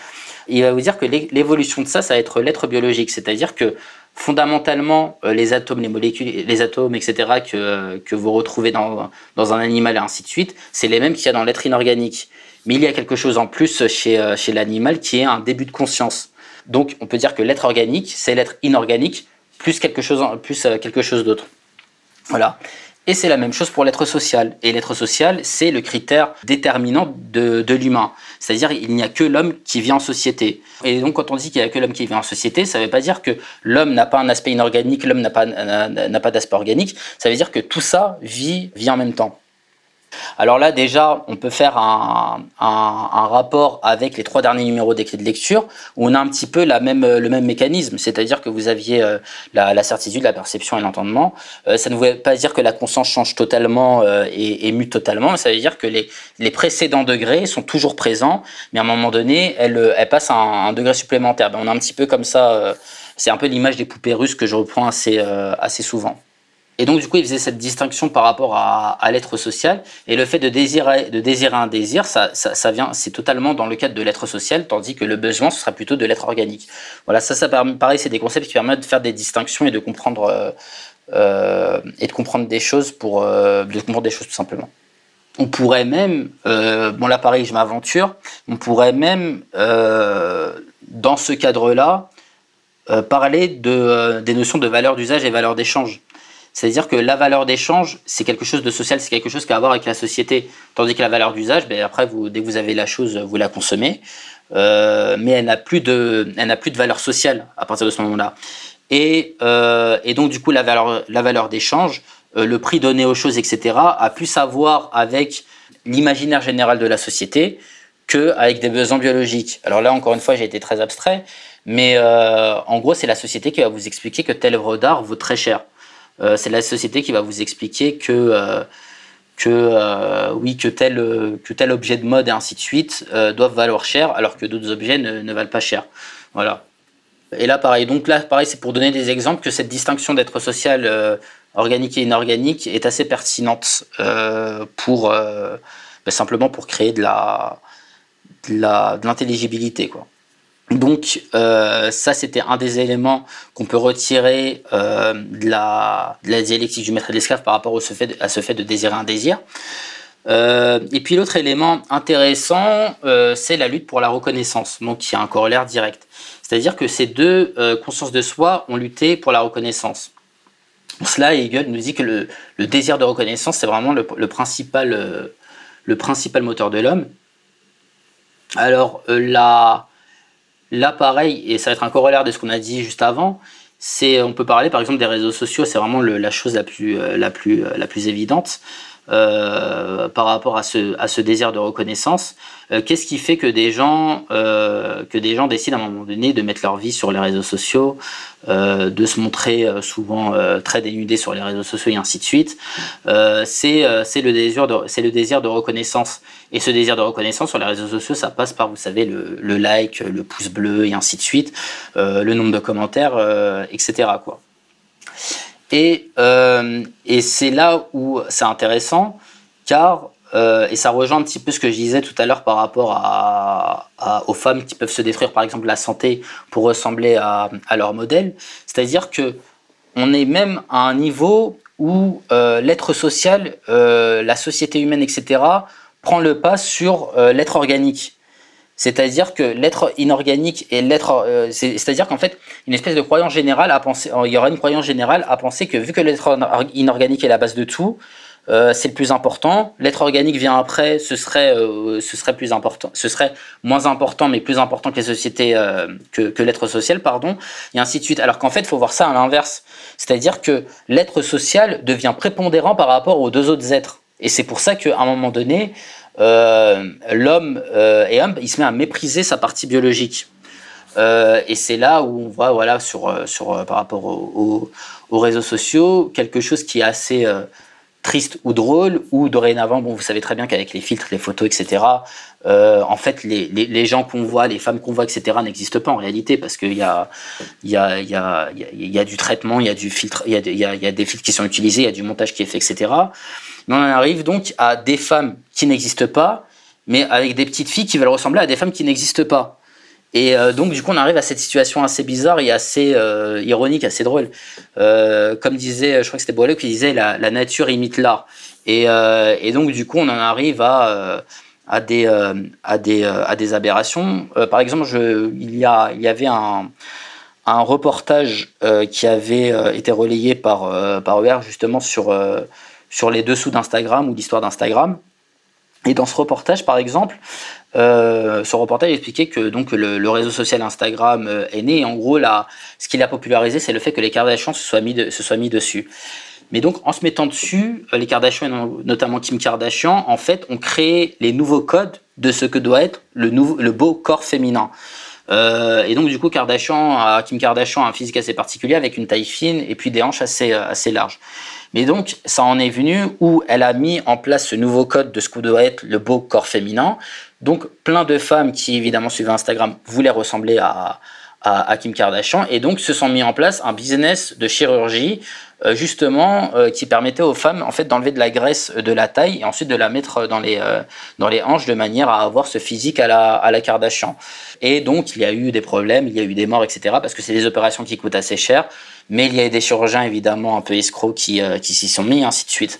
Il va vous dire que l'évolution de ça, ça va être l'être biologique, c'est-à-dire que fondamentalement, les atomes, les molécules, les atomes, etc., que, que vous retrouvez dans, dans un animal et ainsi de suite, c'est les mêmes qu'il y a dans l'être inorganique. Mais il y a quelque chose en plus chez, euh, chez l'animal qui est un début de conscience. Donc on peut dire que l'être organique, c'est l'être inorganique plus quelque chose, euh, chose d'autre. Voilà. Et c'est la même chose pour l'être social. Et l'être social, c'est le critère déterminant de, de l'humain. C'est-à-dire, il n'y a que l'homme qui vit en société. Et donc, quand on dit qu'il n'y a que l'homme qui vit en société, ça ne veut pas dire que l'homme n'a pas un aspect inorganique, l'homme n'a pas, pas d'aspect organique. Ça veut dire que tout ça vit, vit en même temps. Alors là, déjà, on peut faire un, rapport avec les trois derniers numéros des clés de lecture, où on a un petit peu même, le même mécanisme, c'est-à-dire que vous aviez euh, la, certitude, la perception et l'entendement. Euh, ça ne veut pas dire que la conscience change totalement euh, et, mute totalement, ça veut dire que les, précédents degrés sont toujours présents, mais à un moment donné, elles, passent à un, degré supplémentaire. Ben, on a un petit peu comme ça, c'est un peu l'image des poupées russes que je reprends assez souvent. Et donc, du coup, il faisait cette distinction par rapport à, l'être social. Et le fait de désirer, un désir, ça, vient, c'est totalement dans le cadre de l'être social, tandis que le besoin, ce sera plutôt de l'être organique. Voilà, ça, ça pareil, c'est des concepts qui permettent de faire des distinctions et de comprendre, euh, euh, et de comprendre des choses pour, euh, de comprendre des choses tout simplement. On pourrait même, bon là pareil, je m'aventure, on pourrait même, dans ce cadre-là, parler de, des notions de valeur d'usage et valeur d'échange. C'est-à-dire que la valeur d'échange, c'est quelque chose de social, c'est quelque chose qui a à voir avec la société. Tandis que la valeur d'usage, ben après, vous, dès que vous avez la chose, vous la consommez. Euh, mais elle n'a plus de, plus de valeur sociale à partir de ce moment-là. Et, euh, donc du coup, la valeur, la valeur d'échange, euh, le prix donné aux choses, etc., a plus à voir avec l'imaginaire général de la société que avec des besoins biologiques. Alors là, encore une fois, j'ai été très abstrait, mais en gros, c'est la société qui va vous expliquer que telle œuvre d'art vaut très cher. Euh, c'est la société qui va vous expliquer que euh, que euh, oui que tel que tel objet de mode et ainsi de suite doivent valoir cher alors que d'autres objets ne, valent pas cher. Voilà. Et là pareil. Donc là pareil c'est pour donner des exemples que cette distinction d'être social organique et inorganique est assez pertinente pour ben, simplement pour créer de la de l'intelligibilité quoi. Donc euh, ça, c'était un des éléments qu'on peut retirer euh, de, la, dialectique du maître et de l'esclave par rapport à ce fait de désirer un désir. Euh, et puis l'autre élément intéressant, c'est la lutte pour la reconnaissance, donc qui a un corollaire direct. C'est-à-dire que ces deux consciences de soi ont lutté pour la reconnaissance. Pour cela, Hegel nous dit que le, désir de reconnaissance, c'est vraiment le, principal, le principal moteur de l'homme. Alors là, là, pareil, et ça va être un corollaire de ce qu'on a dit juste avant, c'est, on peut parler par exemple des réseaux sociaux, c'est vraiment la chose la plus, la plus, la plus évidente. Euh, par rapport à ce, désir de reconnaissance. Euh, qu'est-ce qui fait que des gens euh, que des gens décident à un moment donné de mettre leur vie sur les réseaux sociaux, de se montrer souvent très dénudés sur les réseaux sociaux et ainsi de suite C'est le désir de reconnaissance. Et ce désir de reconnaissance sur les réseaux sociaux, ça passe par vous savez le, le like, le pouce bleu et ainsi de suite, le nombre de commentaires, etc. quoi. Et, euh, et c'est là où c'est intéressant, car, euh, et ça rejoint un petit peu ce que je disais tout à l'heure par rapport à, aux femmes qui peuvent se détruire, par exemple, la santé pour ressembler à, à leur modèle. C'est-à-dire que on est même à un niveau où euh, l'être social, euh, la société humaine, etc., prend le pas sur euh, l'être organique. C'est-à-dire que l'être inorganique et l'être, euh, c'est-à-dire qu'en fait, une espèce de croyance générale à penser, il y aura une croyance générale à penser que vu que l'être inorganique est la base de tout, euh, c'est le plus important. L'être organique vient après, ce serait, euh, ce serait plus important, ce serait moins important, mais plus important que les sociétés, que, que l'être social, pardon, et ainsi de suite. Alors qu'en fait, faut voir ça à l'inverse. C'est-à-dire que l'être social devient prépondérant par rapport aux deux autres êtres. Et c'est pour ça qu'à un moment donné, euh, l'homme euh, et homme, il se met à mépriser sa partie biologique. Euh, et c'est là où on voit, voilà, par rapport aux réseaux sociaux, quelque chose qui est assez triste ou drôle, ou dorénavant, bon, vous savez très bien qu'avec les filtres, les photos, etc., en fait, les, gens qu'on voit, les femmes qu'on voit, etc., n'existent pas en réalité, parce qu'il y a, du traitement, il y, a, y a des filtres qui sont utilisés, il y a du montage qui est fait, etc. On en arrive donc à des femmes qui n'existent pas, mais avec des petites filles qui veulent ressembler à des femmes qui n'existent pas. Et euh, donc, du coup, on arrive à cette situation assez bizarre et assez euh, ironique, assez drôle. Euh, comme disait, je crois que c'était Boileau qui disait la, nature imite l'art. Et, donc, du coup, on en arrive à, des, aberrations. par exemple, il, y avait un, reportage qui avait été relayé par, par justement sur sur les dessous d'Instagram ou l'histoire d'Instagram. Et dans ce reportage, par exemple, euh, ce reportage expliquait que donc le, réseau social Instagram euh, est né. En gros, là, ce qu'il a popularisé, c'est le fait que les Kardashians se soient, mis se soient mis dessus. Mais donc, en se mettant dessus, euh, les Kardashians, notamment Kim Kardashian, en fait, ont créé les nouveaux codes de ce que doit être le, nouveau, le beau corps féminin. Euh, et donc, du coup, Kardashian, Kim Kardashian a un physique assez particulier avec une taille fine et puis des hanches assez, assez larges. Mais donc, ça en est venu où elle a mis en place ce nouveau code de ce que doit être le beau corps féminin. Donc, plein de femmes qui, évidemment, suivaient Instagram voulaient ressembler à, à, Kim Kardashian et donc se sont mis en place un business de chirurgie euh, justement euh, qui permettait aux femmes en fait d'enlever de la graisse de la taille et ensuite de la mettre dans les euh, dans les hanches de manière à avoir ce physique à la à la Kardashian. Et donc il y a eu des problèmes il y a eu des morts etc parce que c'est des opérations qui coûtent assez cher. Mais il y a des chirurgiens évidemment un peu escrocs qui qui s'y sont mis ainsi de suite.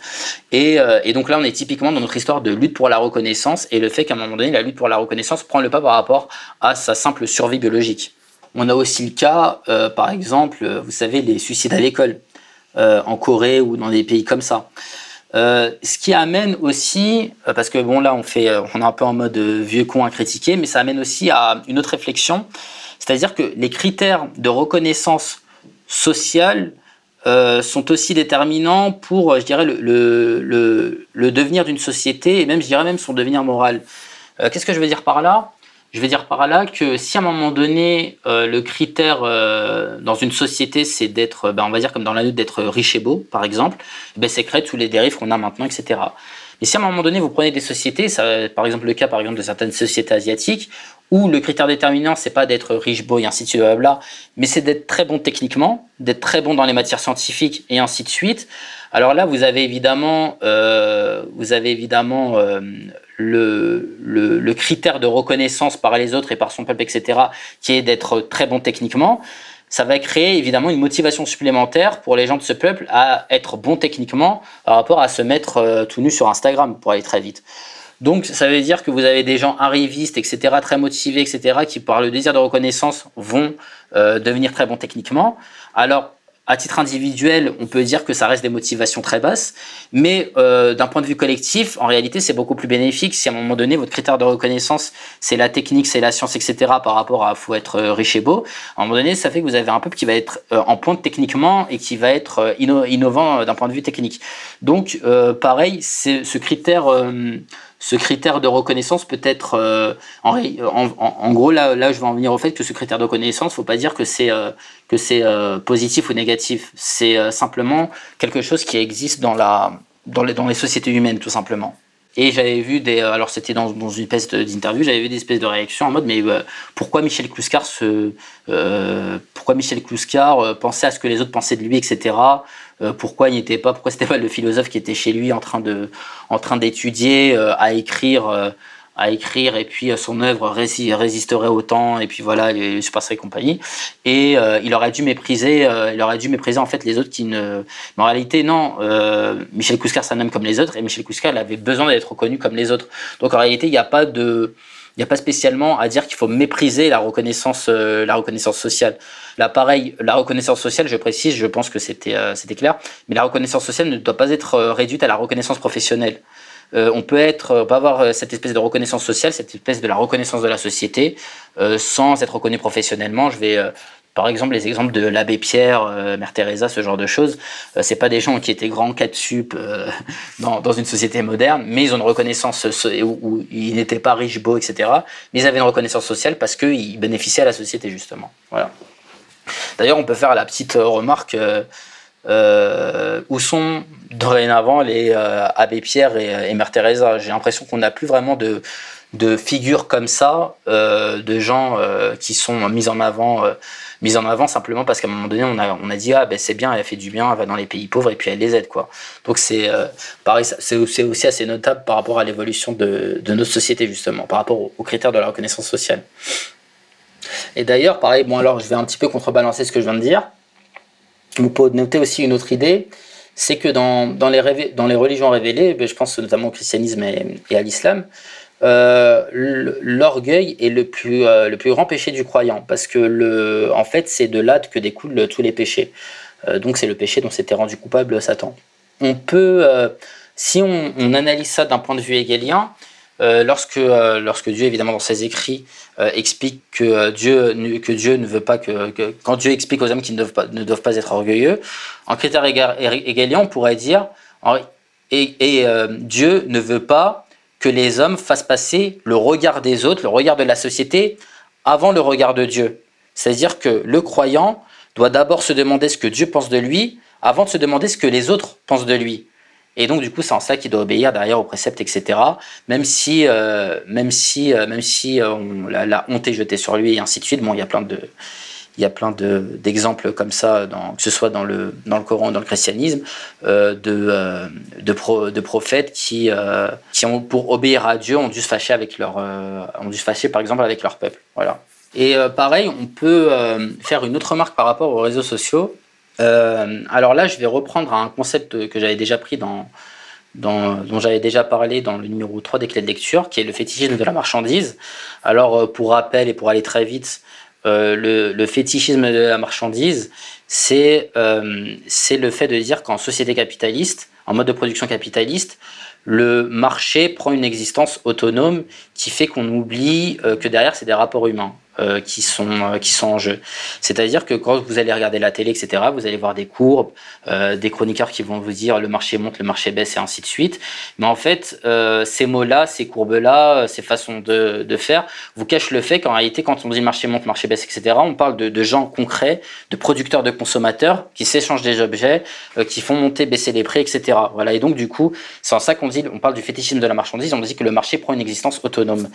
Et, et donc là on est typiquement dans notre histoire de lutte pour la reconnaissance et le fait qu'à un moment donné la lutte pour la reconnaissance prend le pas par rapport à sa simple survie biologique on a aussi le cas, par exemple, vous savez, les suicides à l'école. Euh, en Corée ou dans des pays comme ça. Euh, ce qui amène aussi, euh, parce que bon là on fait, on est un peu en mode vieux con à critiquer, mais ça amène aussi à une autre réflexion, c'est-à-dire que les critères de reconnaissance sociale sont aussi déterminants pour, je dirais, le devenir d'une société et même, je dirais même son devenir moral. Qu'est-ce que je veux dire par là? Je veux dire par là que si à un moment donné, euh, le critère euh, dans une société, c'est d'être, ben, on va dire comme dans la lutte, d'être riche et beau, par exemple, ben, c'est créer tous les dérives qu'on a maintenant, etc. Mais si à un moment donné, vous prenez des sociétés, ça, par exemple le cas par exemple de certaines sociétés asiatiques, où le critère déterminant, c'est pas d'être riche, beau et ainsi de suite, mais c'est d'être très bon techniquement, d'être très bon dans les matières scientifiques et ainsi de suite. Alors là, vous avez évidemment, euh, vous avez évidemment le, critère de reconnaissance par les autres et par son peuple, etc., qui est d'être très bon techniquement. Ça va créer évidemment une motivation supplémentaire pour les gens de ce peuple à être bon techniquement par rapport à se mettre euh, tout nu sur Instagram pour aller très vite. Donc ça veut dire que vous avez des gens arrivistes, etc., très motivés, etc., qui par le désir de reconnaissance vont euh, devenir très bons techniquement. Alors à titre individuel, on peut dire que ça reste des motivations très basses, mais euh, d'un point de vue collectif, en réalité, c'est beaucoup plus bénéfique si à un moment donné, votre critère de reconnaissance, c'est la technique, c'est la science, etc., par rapport à faut être euh, riche et beau, à un moment donné, ça fait que vous avez un peuple qui va être euh, en pointe techniquement et qui va être innovant d'un point de vue technique. Donc, pareil, ce critère ce critère de reconnaissance peut être euh, en, en, gros là là je vais en venir au fait que ce critère de reconnaissance faut pas dire que c'est euh, que c'est euh, positif ou négatif. C'est simplement quelque chose qui existe dans la dans les, dans les sociétés humaines tout simplement et j'avais vu des alors c'était dans, une espèce d'interview j'avais vu des espèces de réactions en mode mais pourquoi Michel Clouscar se pourquoi Michel Clouscar pensait à ce que les autres pensaient de lui etc euh, pourquoi il n'était pas, pourquoi c'était pas le philosophe qui était chez lui en train en train d'étudier, euh, à écrire, euh, à écrire, et puis son œuvre résisterait au temps, et puis voilà, il se passerait compagnie. Et il aurait dû mépriser, il aurait dû mépriser en fait les autres qui ne. Mais en réalité, non. Michel Couscar, c'est un homme comme les autres, et Michel Couscar, il avait besoin d'être reconnu comme les autres. Donc en réalité, il n'y a pas de il n'y a pas spécialement à dire qu'il faut mépriser la reconnaissance, euh, la reconnaissance sociale. Là, pareil, la reconnaissance sociale, je précise, je pense que c'était euh, c'était clair, mais la reconnaissance sociale ne doit pas être euh, réduite à la reconnaissance professionnelle. On peut être, pas avoir cette espèce de reconnaissance sociale, cette espèce de la reconnaissance de la société, sans être reconnu professionnellement. Je vais par exemple, les exemples de l'abbé Pierre, euh, Mère Teresa, ce genre de choses, euh, c'est pas des gens qui étaient grands 4 sup euh, (laughs) dans, dans, une société moderne, mais ils ont une reconnaissance où, ils n'étaient pas riches, beaux, etc. Mais ils avaient une reconnaissance sociale parce qu'ils bénéficiaient à la société justement. Voilà. D'ailleurs, on peut faire la petite remarque où sont dorénavant les abbé Pierre et, et Mère Teresa. J'ai l'impression qu'on n'a plus vraiment de de figures comme ça, de gens qui sont mis en avant mise en avant simplement parce qu'à un moment donné, on a, on a dit, ah ben c'est bien, elle fait du bien, elle va dans les pays pauvres et puis elle les aide. Quoi. Donc c'est euh, pareil, aussi assez notable par rapport à l'évolution de, de notre société, justement, par rapport aux, critères de la reconnaissance sociale. Et d'ailleurs, pareil, bon alors je vais un petit peu contrebalancer ce que je viens de dire. Vous pouvez noter aussi une autre idée, c'est que dans, dans, les, dans les religions révélées, ben, je pense notamment au christianisme et, à l'islam, euh, l'orgueil est le plus, euh, le plus grand péché du croyant, parce que le, en fait, c'est de là que découlent tous les péchés. Euh, donc c'est le péché dont s'était rendu coupable Satan. On peut, si on, analyse ça d'un point de vue hegelien, lorsque, lorsque Dieu, évidemment, dans ses écrits, explique que Dieu, que Dieu ne veut pas que, quand Dieu explique aux hommes qu'ils ne doivent pas, être orgueilleux, en critère hegelien, on pourrait dire, et, et Dieu ne veut pas que les hommes fassent passer le regard des autres, le regard de la société, avant le regard de Dieu. C'est-à-dire que le croyant doit d'abord se demander ce que Dieu pense de lui, avant de se demander ce que les autres pensent de lui. Et donc, du coup, c'est en ça qu'il doit obéir derrière aux préceptes, etc. Même si, euh, même si, euh, même si euh, la, honte est jetée sur lui et ainsi de suite. Bon, il y a plein de, il y a plein d'exemples comme ça, que ce soit dans le, dans le Coran dans le christianisme, euh, de, de, prophètes qui, qui ont, pour obéir à Dieu, ont dû se fâcher avec leur, ont dû se fâcher par exemple avec leur peuple. Voilà. Et pareil, on peut faire une autre remarque par rapport aux réseaux sociaux. Alors là, je vais reprendre un concept que j'avais déjà pris dans, dont j'avais déjà parlé dans le numéro 3 des clés de lecture, qui est le fétichisme de la marchandise. Alors, pour rappel et pour aller très vite, euh, le, fétichisme de la marchandise, euh, c'est le fait de dire qu'en société capitaliste, en mode de production capitaliste, le marché prend une existence autonome qui fait qu'on oublie euh, que derrière, c'est des rapports humains. Euh, qui, sont, euh, qui sont en jeu. C'est-à-dire que quand vous allez regarder la télé, etc., vous allez voir des courbes, euh, des chroniqueurs qui vont vous dire le marché monte, le marché baisse et ainsi de suite. Mais en fait, ces mots-là, ces courbes-là, ces façons de, faire, vous cachent le fait qu'en réalité, quand on dit marché monte, marché baisse, etc., on parle de, de gens concrets, de producteurs, de consommateurs qui s'échangent des objets, qui font monter, baisser les prix, etc. Voilà. Et donc, du coup, c'est en ça qu'on dit, on parle du fétichisme de la marchandise, on dit que le marché prend une existence autonome.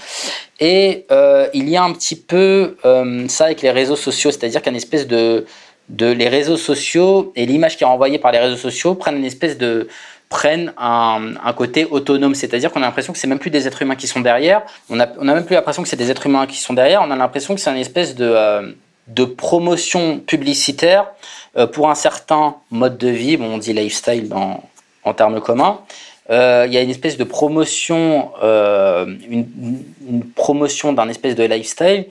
Et il y a un petit peu euh, ça avec les réseaux sociaux, c'est-à-dire qu'un espèce de, de les réseaux sociaux et l'image qui est renvoyée par les réseaux sociaux prennent une espèce de prennent un, un côté autonome, c'est-à-dire qu'on a l'impression que c'est même plus des êtres humains qui sont derrière, on a, on a même plus l'impression que c'est des êtres humains qui sont derrière, on a l'impression que c'est une espèce de, euh, de promotion publicitaire euh, pour un certain mode de vie, bon, on dit lifestyle dans, en termes communs, il y a une espèce de promotion, une, promotion d'un espèce de lifestyle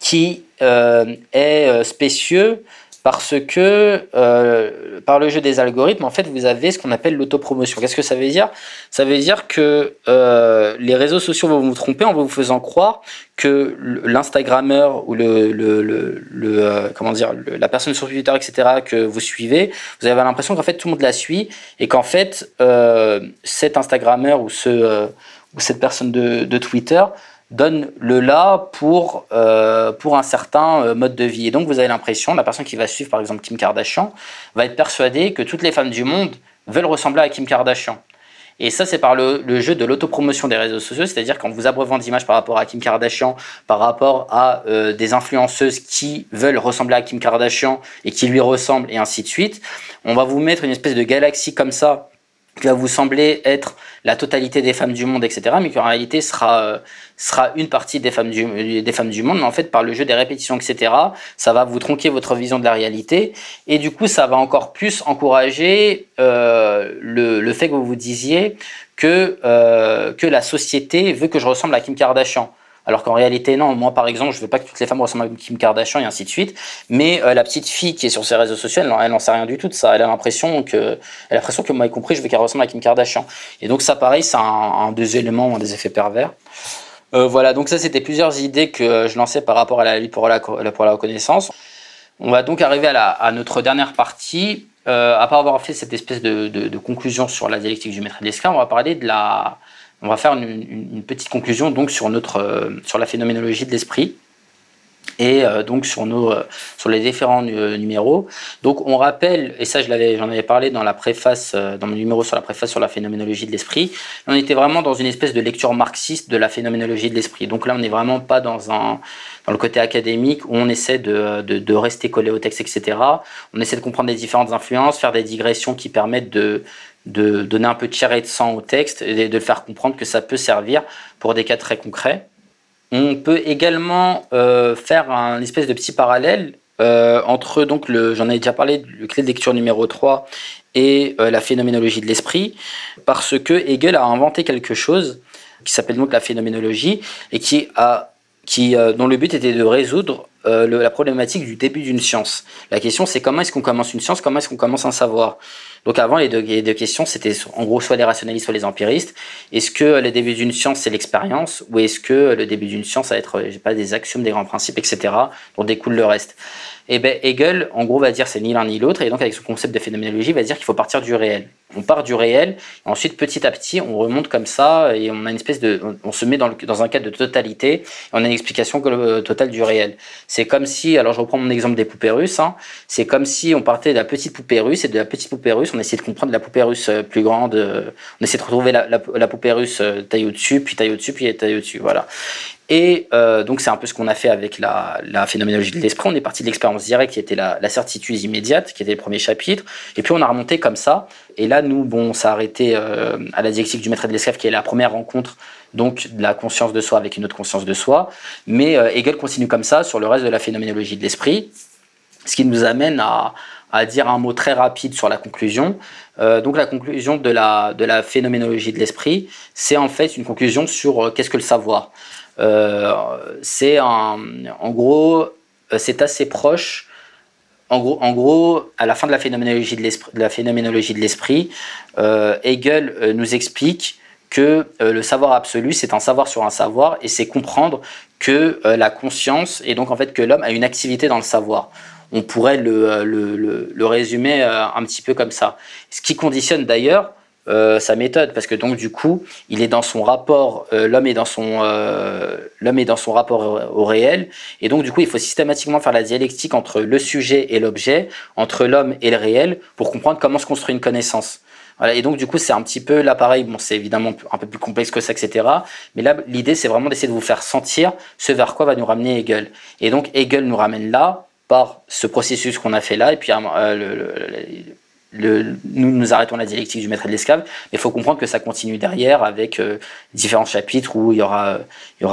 qui euh, est euh, spécieux parce que euh, par le jeu des algorithmes, en fait, vous avez ce qu'on appelle l'autopromotion. Qu'est-ce que ça veut dire? Ça veut dire que euh, les réseaux sociaux vont vous tromper en vous faisant croire que l'Instagrammeur ou le, le, le, euh, comment dire la personne sur Twitter, etc., que vous suivez, vous avez l'impression qu'en fait tout le monde la suit et qu'en fait cet Instagrammeur ou ce ou cette personne de, de Twitter donne le là pour, euh, pour un certain euh, mode de vie. Et donc vous avez l'impression, la personne qui va suivre par exemple Kim Kardashian va être persuadée que toutes les femmes du monde veulent ressembler à Kim Kardashian. Et ça, c'est par le, jeu de l'autopromotion des réseaux sociaux, c'est-à-dire quand vous abreuvant d'images par rapport à Kim Kardashian, par rapport à euh, des influenceuses qui veulent ressembler à Kim Kardashian et qui lui ressemblent, et ainsi de suite, on va vous mettre une espèce de galaxie comme ça va vous sembler être la totalité des femmes du monde, etc., mais qui en réalité sera, euh, sera une partie des femmes, du, des femmes du monde, mais en fait, par le jeu des répétitions, etc., ça va vous tronquer votre vision de la réalité, et du coup, ça va encore plus encourager euh, le, le, fait que vous vous disiez que, euh, que la société veut que je ressemble à Kim Kardashian. Alors qu'en réalité, non. Moi, par exemple, je veux pas que toutes les femmes ressemblent à Kim Kardashian et ainsi de suite. Mais euh, la petite fille qui est sur ses réseaux sociaux, elle, n'en sait rien du tout de ça. Elle a l'impression que, elle a l'impression que moi, y compris, je veux qu'elle ressemble à Kim Kardashian. Et donc ça, pareil, c'est un, des éléments, un des effets pervers. Euh, voilà. Donc ça, c'était plusieurs idées que je lançais par rapport à la lutte pour la, pour la reconnaissance. On va donc arriver à, notre dernière partie. Euh, après avoir fait cette espèce de, conclusion sur la dialectique du maître et de l'esclave, on va parler de la, on va faire une, petite conclusion donc sur, notre, euh, sur la phénoménologie de l'esprit et euh, donc sur, nos, euh, sur les différents numéros. Donc on rappelle, et ça je l'avais, j'en avais parlé dans la préface, dans mon numéro sur la préface sur la phénoménologie de l'esprit, on était vraiment dans une espèce de lecture marxiste de la phénoménologie de l'esprit. Donc là on n'est vraiment pas dans, un, dans le côté académique où on essaie de, de, de rester collé au texte, etc. On essaie de comprendre les différentes influences, faire des digressions qui permettent de de donner un peu de chair et de sang au texte et de faire comprendre que ça peut servir pour des cas très concrets. On peut également euh, faire un espèce de petit parallèle euh, entre, donc, le, j'en ai déjà parlé, le clé de lecture numéro 3 et euh, la phénoménologie de l'esprit, parce que Hegel a inventé quelque chose qui s'appelle donc la phénoménologie et qui a, qui, dont le but était de résoudre la problématique du début d'une science. La question c'est comment est-ce qu'on commence une science, comment est-ce qu'on commence un savoir? Donc avant, les deux, questions, c'était en gros soit les rationalistes, soit les empiristes. Est-ce que le début d'une science, c'est l'expérience, ou est-ce que le début d'une science, ça va être, pas, des axiomes, des grands principes, etc., dont découle le reste? Et eh ben Hegel, en gros, va dire c'est ni l'un ni l'autre, et donc avec ce concept de phénoménologie, va dire qu'il faut partir du réel. On part du réel, et ensuite petit à petit, on remonte comme ça, et on a une espèce de, se met dans, dans un cadre de totalité, et on a une explication totale du réel. C'est comme si, alors je reprends mon exemple des poupées russes, hein, c'est comme si on partait de la petite poupée russe, et de la petite poupée russe, on essayait de comprendre la poupée russe euh, plus grande, euh, on essayait de retrouver la, poupée russe euh, taille au-dessus, puis taille au-dessus, puis taille au-dessus, voilà. Et donc c'est un peu ce qu'on a fait avec la, phénoménologie de l'esprit. On est parti de l'expérience directe qui était la, certitude immédiate, qui était le premier chapitre. Et puis on a remonté comme ça. Et là, nous, bon, ça a arrêté à la dialectique du maître et de l'esclave, qui est la première rencontre donc de la conscience de soi avec une autre conscience de soi. Mais euh, Hegel continue comme ça sur le reste de la phénoménologie de l'esprit, ce qui nous amène à, dire un mot très rapide sur la conclusion. Euh, donc la conclusion de la, de la phénoménologie de l'esprit, c'est en fait une conclusion sur euh, qu'est-ce que le savoir. Euh, c'est en gros, euh, c'est assez proche. En gros, en gros, à la fin de la phénoménologie de l'esprit, euh, Hegel euh, nous explique que le savoir absolu, c'est un savoir sur un savoir, et c'est comprendre que la conscience, et donc en fait que l'homme a une activité dans le savoir. On pourrait le, le, le, le résumer un petit peu comme ça. Ce qui conditionne d'ailleurs euh, sa méthode parce que donc du coup il est dans son rapport euh, l'homme est euh, l'homme est dans son rapport au réel et donc du coup il faut systématiquement faire la dialectique entre le sujet et l'objet entre l'homme et le réel pour comprendre comment se construit une connaissance et donc du coup c'est un petit peu l'appareil. Bon c'est évidemment un peu plus complexe que ça etc mais là l'idée c'est vraiment d'essayer de vous faire sentir ce vers quoi va nous ramener Hegel. Et donc Hegel nous ramène là par ce processus qu'on a fait là et puis le, le, nous nous arrêtons la dialectique du maître et de l'esclave, mais il faut comprendre que ça continue derrière avec euh, différents chapitres où il y aura,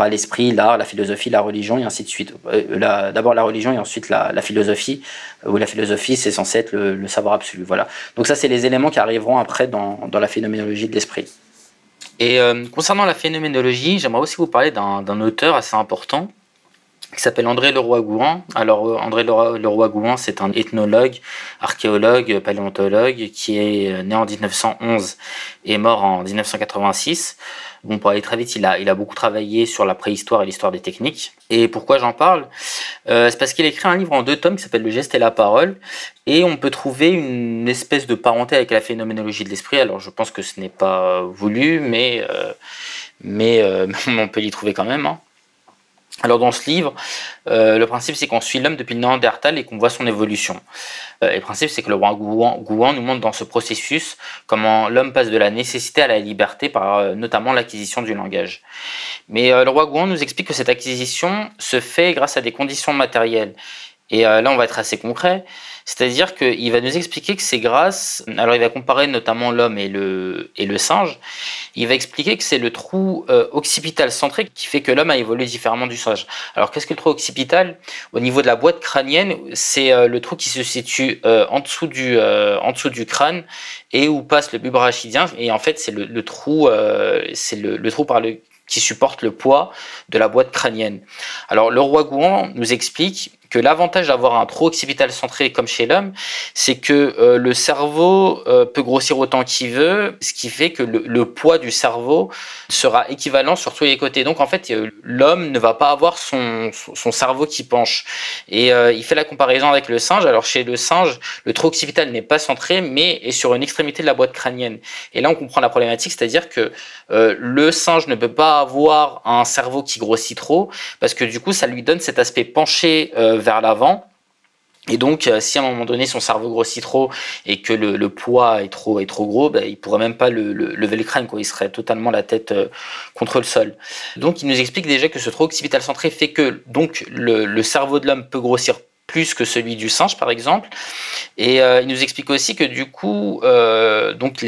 l'esprit, l'art, la philosophie, la religion et ainsi de suite. Euh, D'abord la religion et ensuite la, philosophie, où la philosophie c'est censé être le, savoir absolu. Voilà. Donc ça c'est les éléments qui arriveront après dans, dans la phénoménologie de l'esprit. Et euh, concernant la phénoménologie, j'aimerais aussi vous parler d'un auteur assez important qui s'appelle André Leroy-Gouin. Alors euh, André Leroy-Gouin, c'est un ethnologue, archéologue, paléontologue qui est euh, né en 1911 et mort en 1986. Bon, pour aller très vite, il a, beaucoup travaillé sur la préhistoire et l'histoire des techniques. Et pourquoi j'en parle? Euh, C'est parce qu'il a écrit un livre en deux tomes qui s'appelle Le geste et la parole. Et on peut trouver une espèce de parenté avec la phénoménologie de l'esprit. Alors je pense que ce n'est pas voulu, mais, (laughs) on peut l'y trouver quand même. Hein. Alors dans ce livre, euh, le principe c'est qu'on suit l'homme depuis le Néandertal et qu'on voit son évolution. Euh, et le principe c'est que le roi Gouan, nous montre dans ce processus comment l'homme passe de la nécessité à la liberté par euh, notamment l'acquisition du langage. Mais le roi Gouan nous explique que cette acquisition se fait grâce à des conditions matérielles. Et là on va être assez concret. C'est-à-dire qu'il va nous expliquer que c'est grâce, alors il va comparer notamment l'homme et le, et le singe, il va expliquer que c'est le trou euh, occipital centré qui fait que l'homme a évolué différemment du singe. Alors qu'est-ce que le trou occipital? Au niveau de la boîte crânienne, c'est euh, le trou qui se situe euh, en, dessous du, en dessous du crâne et où passe le bulbe rachidien. Et en fait, c'est le, le, trou, c'est le, le trou par le qui supporte le poids de la boîte crânienne. Alors le roi Gouan nous explique que l'avantage d'avoir un trou occipital centré comme chez l'homme, c'est que euh, le cerveau euh, peut grossir autant qu'il veut, ce qui fait que le, poids du cerveau sera équivalent sur tous les côtés. Donc en fait, euh, l'homme ne va pas avoir son, son cerveau qui penche. Et il fait la comparaison avec le singe. Alors chez le singe, le trou occipital n'est pas centré, mais est sur une extrémité de la boîte crânienne. Et là, on comprend la problématique, c'est-à-dire que le singe ne peut pas avoir un cerveau qui grossit trop, parce que du coup, ça lui donne cet aspect penché vers l'avant. Et donc, euh, si à un moment donné son cerveau grossit trop et que le, poids est trop, est trop gros, ben, il pourrait même pas le, lever le crâne, quoi. Il serait totalement la tête euh, contre le sol. Donc, il nous explique déjà que ce trop occipital centré fait que donc le cerveau de l'homme peut grossir plus que celui du singe par exemple. Et euh, il nous explique aussi que du coup, euh, donc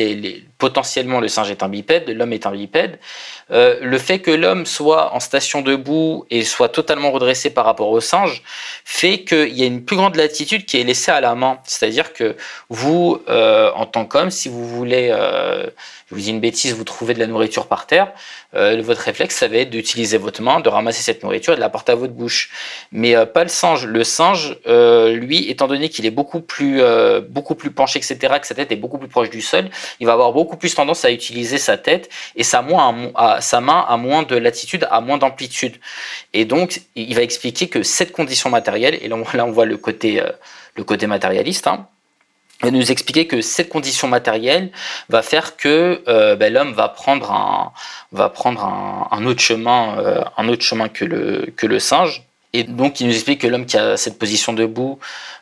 potentiellement le singe est un bipède, l'homme est un bipède. Euh, le fait que l'homme soit en station debout et soit totalement redressé par rapport au singe fait qu'il y a une plus grande latitude qui est laissée à la main. C'est-à-dire que vous, en tant qu'homme, si vous voulez je vous dis une bêtise, vous trouvez de la nourriture par terre, euh, votre réflexe, ça va être d'utiliser votre main, de ramasser cette nourriture et de la porter à votre bouche. Mais euh, pas le singe. Le singe, euh, lui, étant donné qu'il est beaucoup plus, beaucoup plus penché, etc., que sa tête est beaucoup plus proche du sol, il va avoir beaucoup plus tendance à utiliser sa tête et sa, à, sa main à moins de latitude, à moins d'amplitude. Et donc, il va expliquer que cette condition matérielle, et là on, voit le côté, le côté matérialiste, hein, et nous expliquer que cette condition matérielle va faire que euh, ben, l'homme va prendre un va prendre un, autre chemin euh, un autre chemin que le que le singe. Et donc il nous explique que l'homme qui a cette position debout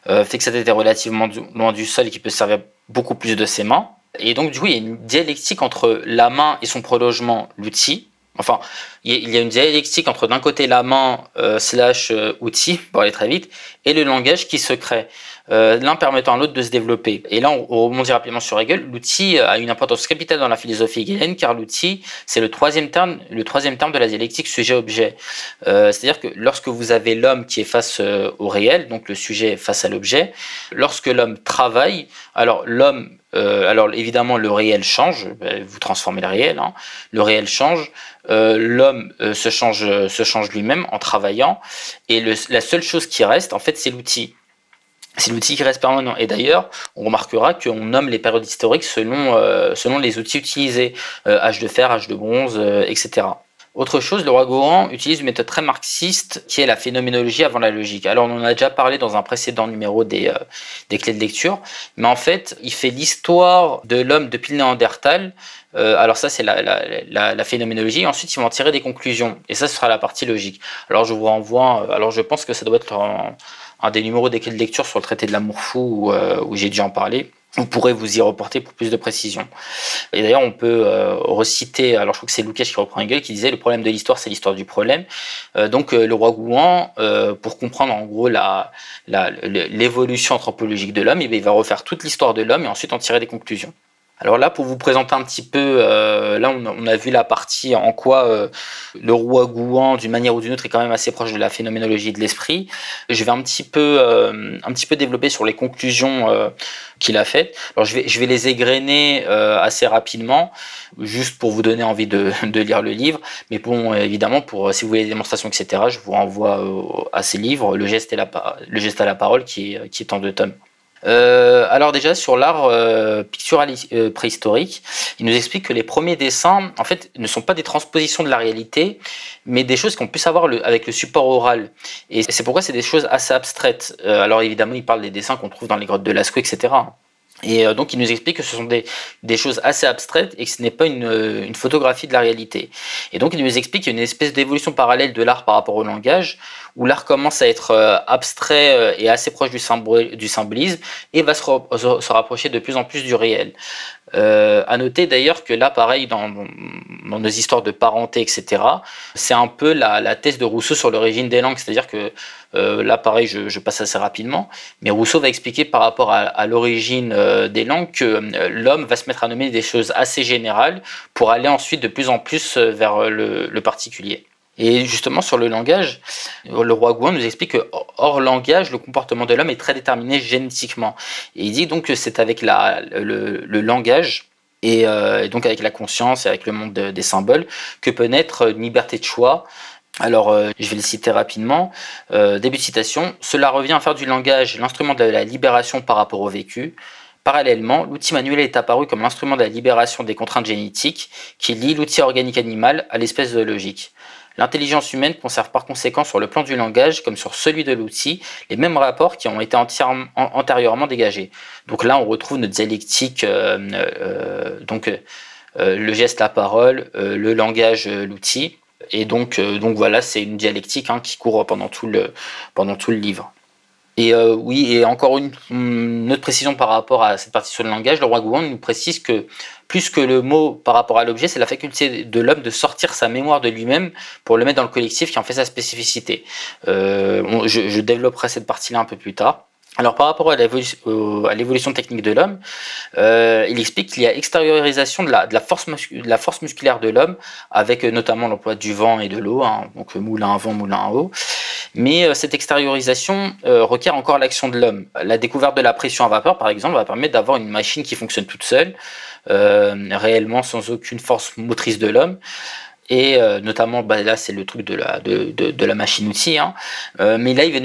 euh, fait que sa tête est relativement loin du sol et qui peut servir beaucoup plus de ses mains. Et donc du coup il y a une dialectique entre la main et son prolongement l'outil. Enfin, il y a une dialectique entre d'un côté la main slash outil, pour aller très vite, et le langage qui se crée. Euh, l'un permettant à l'autre de se développer. Et là, on, rebondit rapidement sur Hegel. L'outil a une importance capitale dans la philosophie hegelienne, car l'outil, c'est le troisième terme, le troisième terme de la dialectique sujet-objet. Euh, c'est-à-dire que lorsque vous avez l'homme qui est face euh, au réel, donc le sujet face à l'objet, lorsque l'homme travaille, alors l'homme alors évidemment, le réel change, vous transformez le réel, hein. le réel change, l'homme se change, se change lui-même en travaillant, et la seule chose qui reste, en fait, c'est l'outil. C'est l'outil qui reste permanent. Et d'ailleurs, on remarquera qu'on nomme les périodes historiques selon, euh, selon les outils utilisés, euh, âge de fer, âge de bronze, euh, etc. Autre chose, le roi Gohan utilise une méthode très marxiste qui est la phénoménologie avant la logique. Alors on en a déjà parlé dans un précédent numéro des, des clés de lecture, mais en fait il fait l'histoire de l'homme depuis le Néandertal. alors ça c'est la, la, la, phénoménologie. Ensuite ils vont en tirer des conclusions et ça ce sera la partie logique. Alors je vous renvoie. Alors je pense que ça doit être un des numéros des clés de lecture sur le traité de l'amour fou euh, où, j'ai déjà en parlé. Vous pourrez vous y reporter pour plus de précision. Et d'ailleurs, on peut euh, reciter, alors je crois que c'est Lukács qui reprend Hegel, qui disait le problème de l'histoire, c'est l'histoire du problème. Euh, donc le roi Gouan, pour comprendre en gros la, l'évolution anthropologique de l'homme, eh il va refaire toute l'histoire de l'homme et ensuite en tirer des conclusions. Alors là, pour vous présenter un petit peu, euh, là on a, vu la partie en quoi euh, le roi Gouan, d'une manière ou d'une autre, est quand même assez proche de la phénoménologie de l'esprit. Je vais un petit peu, euh, un petit peu développer sur les conclusions qu'il a faites. Alors je vais, je vais les égrener assez rapidement, juste pour vous donner envie de, (laughs) de lire le livre. Mais bon, évidemment, pour si vous voulez des démonstrations, etc., je vous renvoie à ces livres, Le geste, et la, le geste à la parole, qui qui est en deux tomes. Euh, alors déjà sur l'art euh, pictural euh, préhistorique, il nous explique que les premiers dessins, en fait, ne sont pas des transpositions de la réalité, mais des choses qu'on puisse avoir avec le support oral. Et c'est pourquoi c'est des choses assez abstraites. alors évidemment, il parle des dessins qu'on trouve dans les grottes de Lascaux, etc. Et euh, donc il nous explique que ce sont des, des choses assez abstraites et que ce n'est pas une, euh, une, photographie de la réalité. Et donc il nous explique qu'il y a une espèce d'évolution parallèle de l'art par rapport au langage, où l'art commence à être euh, abstrait et assez proche du, symbolisme et va se, rapprocher de plus en plus du réel. Euh, à noter d'ailleurs que là, pareil, dans, nos histoires de parenté, etc., c'est un peu la, la, thèse de Rousseau sur l'origine des langues. C'est-à-dire que euh, là, pareil, je, je, passe assez rapidement, mais Rousseau va expliquer par rapport à, à l'origine euh, des langues que euh, l'homme va se mettre à nommer des choses assez générales pour aller ensuite de plus en plus vers le, le particulier. Et justement, sur le langage, le roi Gouin nous explique que hors langage, le comportement de l'homme est très déterminé génétiquement. Et il dit donc que c'est avec le, langage, et, euh, donc avec la conscience et avec le monde des symboles, que peut naître une liberté de choix. Alors, euh, je vais le citer rapidement. Euh, début de citation. Cela revient à faire du langage l'instrument de la libération par rapport au vécu. Parallèlement, l'outil manuel est apparu comme l'instrument de la libération des contraintes génétiques qui lie l'outil organique animal à l'espèce zoologique. L'intelligence humaine conserve par conséquent sur le plan du langage comme sur celui de l'outil les mêmes rapports qui ont été antérieurement dégagés. Donc là, on retrouve notre dialectique, euh, euh, donc euh, le geste, la parole, le langage, l'outil. Et donc, voilà, c'est une dialectique hein, qui court pendant tout le livre. Et euh, oui, et encore une, une, autre précision par rapport à cette partie sur le langage, le roi Gouan nous précise que plus que le mot par rapport à l'objet, c'est la faculté de l'homme de sortir sa mémoire de lui-même pour le mettre dans le collectif qui en fait sa spécificité. Euh, je, je développerai cette partie-là un peu plus tard. Alors par rapport à l'évolution technique de l'homme, euh, il explique qu'il y a extériorisation de la, force, musculaire de l'homme, avec euh, notamment l'emploi du vent et de l'eau, hein, donc euh, moulin à vent, moulin à eau. Mais cette extériorisation requiert encore l'action de l'homme. La découverte de la pression à vapeur, par exemple, va permettre d'avoir une machine qui fonctionne toute seule, réellement sans aucune force motrice de l'homme et euh, notamment bah, là c'est le truc de la de, de, de la machine outil hein. euh, mais là il va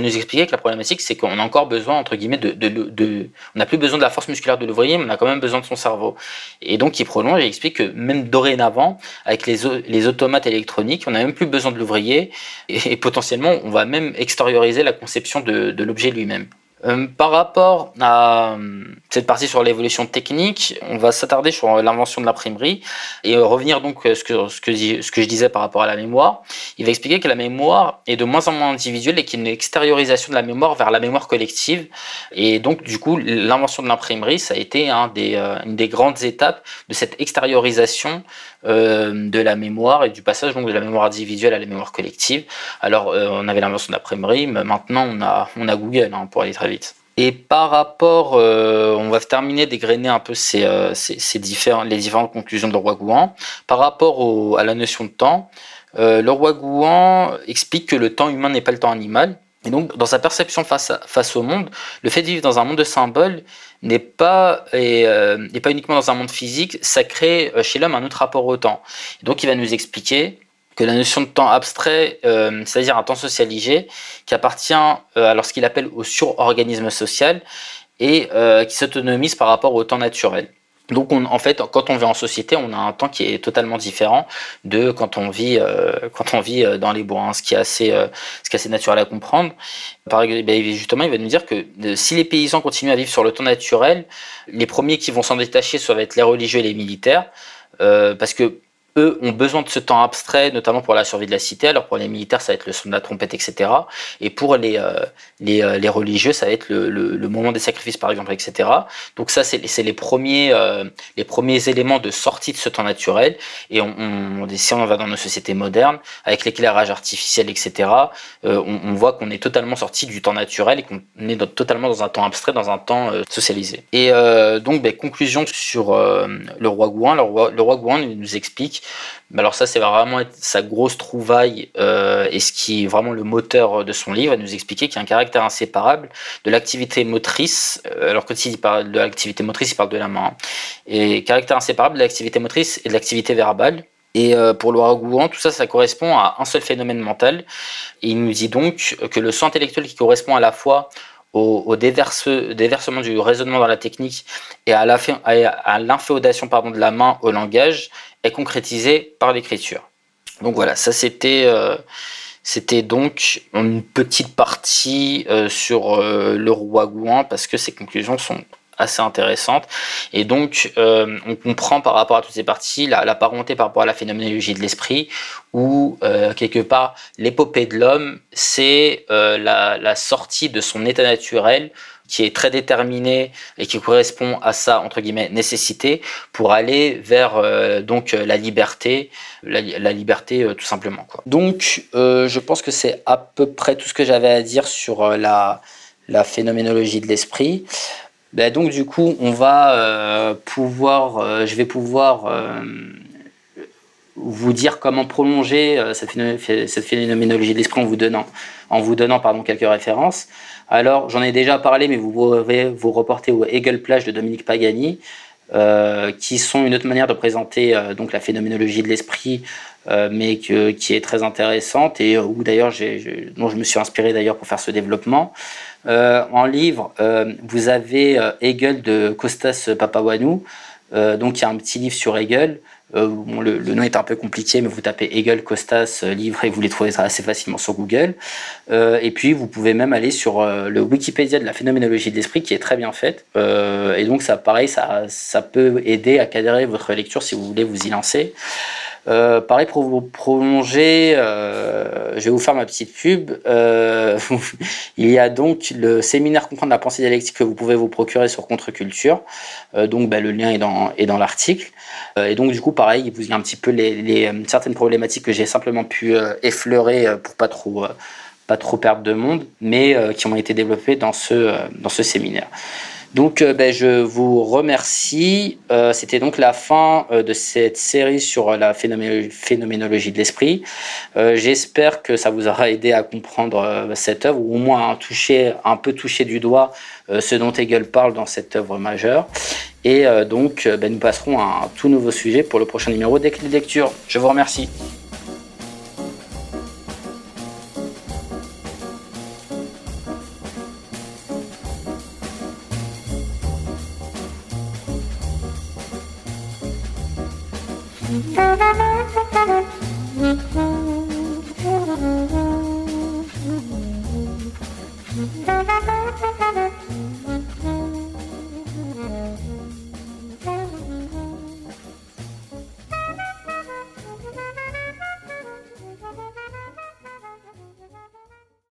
nous expliquer que la problématique c'est qu'on a encore besoin entre guillemets de, de, de on n'a plus besoin de la force musculaire de l'ouvrier mais on a quand même besoin de son cerveau et donc il prolonge et explique que même dorénavant avec les les automates électroniques on n'a même plus besoin de l'ouvrier et, et, potentiellement on va même extérioriser la conception de, de l'objet lui-même euh, par rapport à euh, cette partie sur l'évolution technique, on va s'attarder sur l'invention de l'imprimerie et revenir donc à ce que, ce, que, je disais par rapport à la mémoire. Il va expliquer que la mémoire est de moins en moins individuelle et qu'il y a une extériorisation de la mémoire vers la mémoire collective. Et donc, du coup, l'invention de l'imprimerie, ça a été euh, une des grandes étapes de cette extériorisation euh, de la mémoire et du passage donc de la mémoire individuelle à la mémoire collective. Alors euh, on avait l'invention de l'imprimerie, mais maintenant on a, on a Google hein, pour aller très vite. Et par rapport, euh, on va terminer dégrainer un peu ces, euh, ces, ces différents, les différentes conclusions de roi Gouan. Par rapport au, à la notion de temps, euh, le roi Gouan explique que le temps humain n'est pas le temps animal. Et donc, dans sa perception face, à, au monde, le fait de vivre dans un monde de symboles n'est pas, euh, uniquement dans un monde physique, ça crée euh, chez l'homme un autre rapport au temps. Et donc, il va nous expliquer que la notion de temps abstrait, euh, c'est-à-dire un temps socialisé, qui appartient alors ce qu'il appelle au surorganisme social et qui s'autonomise par rapport au temps naturel. Donc, on, en fait, quand on vit en société, on a un temps qui est totalement différent de quand on vit, euh, quand on vit euh, dans les bois, hein, ce qui est assez, euh, ce qui est assez naturel à comprendre. Par, ben, justement, il va nous dire que si les paysans continuent à vivre sur le temps naturel, les premiers qui vont s'en détacher, ça va être les religieux et les militaires, euh, parce que eux ont besoin de ce temps abstrait, notamment pour la survie de la cité. Alors pour les militaires, ça va être le son de la trompette, etc. Et pour les, euh, les, euh, les, religieux, ça va être le, le, moment des sacrifices, par exemple, etc. Donc ça, c'est les premiers, euh, les premiers éléments de sortie de ce temps naturel. Et on, on, si on va dans nos sociétés modernes, avec l'éclairage artificiel, etc., on, on, voit qu'on est totalement sorti du temps naturel et qu'on est totalement dans un temps abstrait, dans un temps socialisé. Et donc, ben, conclusion sur le roi Gouin. Le roi, le roi Gouin nous explique alors ça, c'est vraiment sa grosse trouvaille euh, et ce qui est vraiment le moteur de son livre, à nous expliquer qu'il y a un caractère inséparable de l'activité motrice. Euh, alors que s'il parle de l'activité motrice, il parle de la main. Hein. Et caractère inséparable de l'activité motrice et de l'activité verbale. Et euh, pour Laura Gouan, tout ça, ça correspond à un seul phénomène mental. Et il nous dit donc que le son intellectuel qui correspond à la fois au, déversement du raisonnement dans la technique et à l'inféodation de la main au langage est concrétisé par l'écriture. Donc voilà, ça c'était euh, c'était donc une petite partie euh, sur euh, le roi Gouin parce que ses conclusions sont assez intéressantes et donc on comprend par rapport à toutes ces parties la, parenté par rapport à la phénoménologie de l'esprit où quelque part l'épopée de l'homme c'est la, la, sortie de son état naturel qui est très déterminé et qui correspond à sa entre guillemets nécessité pour aller vers euh, donc la liberté, la, liberté euh, tout simplement. Donc euh, je pense que c'est à peu près tout ce que j'avais à dire sur la, la phénoménologie de l'esprit. Ben, donc du coup on va pouvoir, je vais pouvoir vous dire comment prolonger cette, phénoménologie de l'esprit en vous donnant, en vous donnant pardon, quelques références. Alors, j'en ai déjà parlé, mais vous pouvez vous reporter au Hegel Plage de Dominique Pagani, euh, qui sont une autre manière de présenter euh, donc la phénoménologie de l'esprit, euh, mais qui est très intéressante et d'ailleurs dont je me suis inspiré d'ailleurs pour faire ce développement. En livre, vous avez Hegel de Costas Papawanou, donc il y a un petit livre sur Hegel. Euh, le, nom est un peu compliqué, mais vous tapez Hegel Costas euh, livre et vous les trouvez assez facilement sur Google. Euh, et puis vous pouvez même aller sur le Wikipédia de la phénoménologie de l'esprit qui est très bien faite. et donc ça, pareil, ça peut aider à cadrer votre lecture si vous voulez vous y lancer. Euh, pareil, pour vous prolonger, euh, je vais vous faire ma petite pub. Euh, (laughs) il y a donc le séminaire Comprendre la pensée dialectique que vous pouvez vous procurer sur Contre-Culture. donc, bah, le lien est dans, l'article. et donc, du coup, pareil, il vous a un petit peu les, certaines problématiques que j'ai simplement pu effleurer pour pas trop, pas trop perdre de monde, mais qui ont été développées dans ce séminaire. Donc, euh, ben, je vous remercie. Euh, c'était donc la fin euh, de cette série sur la phénoménologie de l'esprit. J'espère que ça vous aura aidé à comprendre cette œuvre, ou au moins toucher, un peu toucher du doigt ce dont Hegel parle dans cette œuvre majeure. Et donc, ben, nous passerons à un tout nouveau sujet pour le prochain numéro des de lecture. Je vous remercie. Thank you.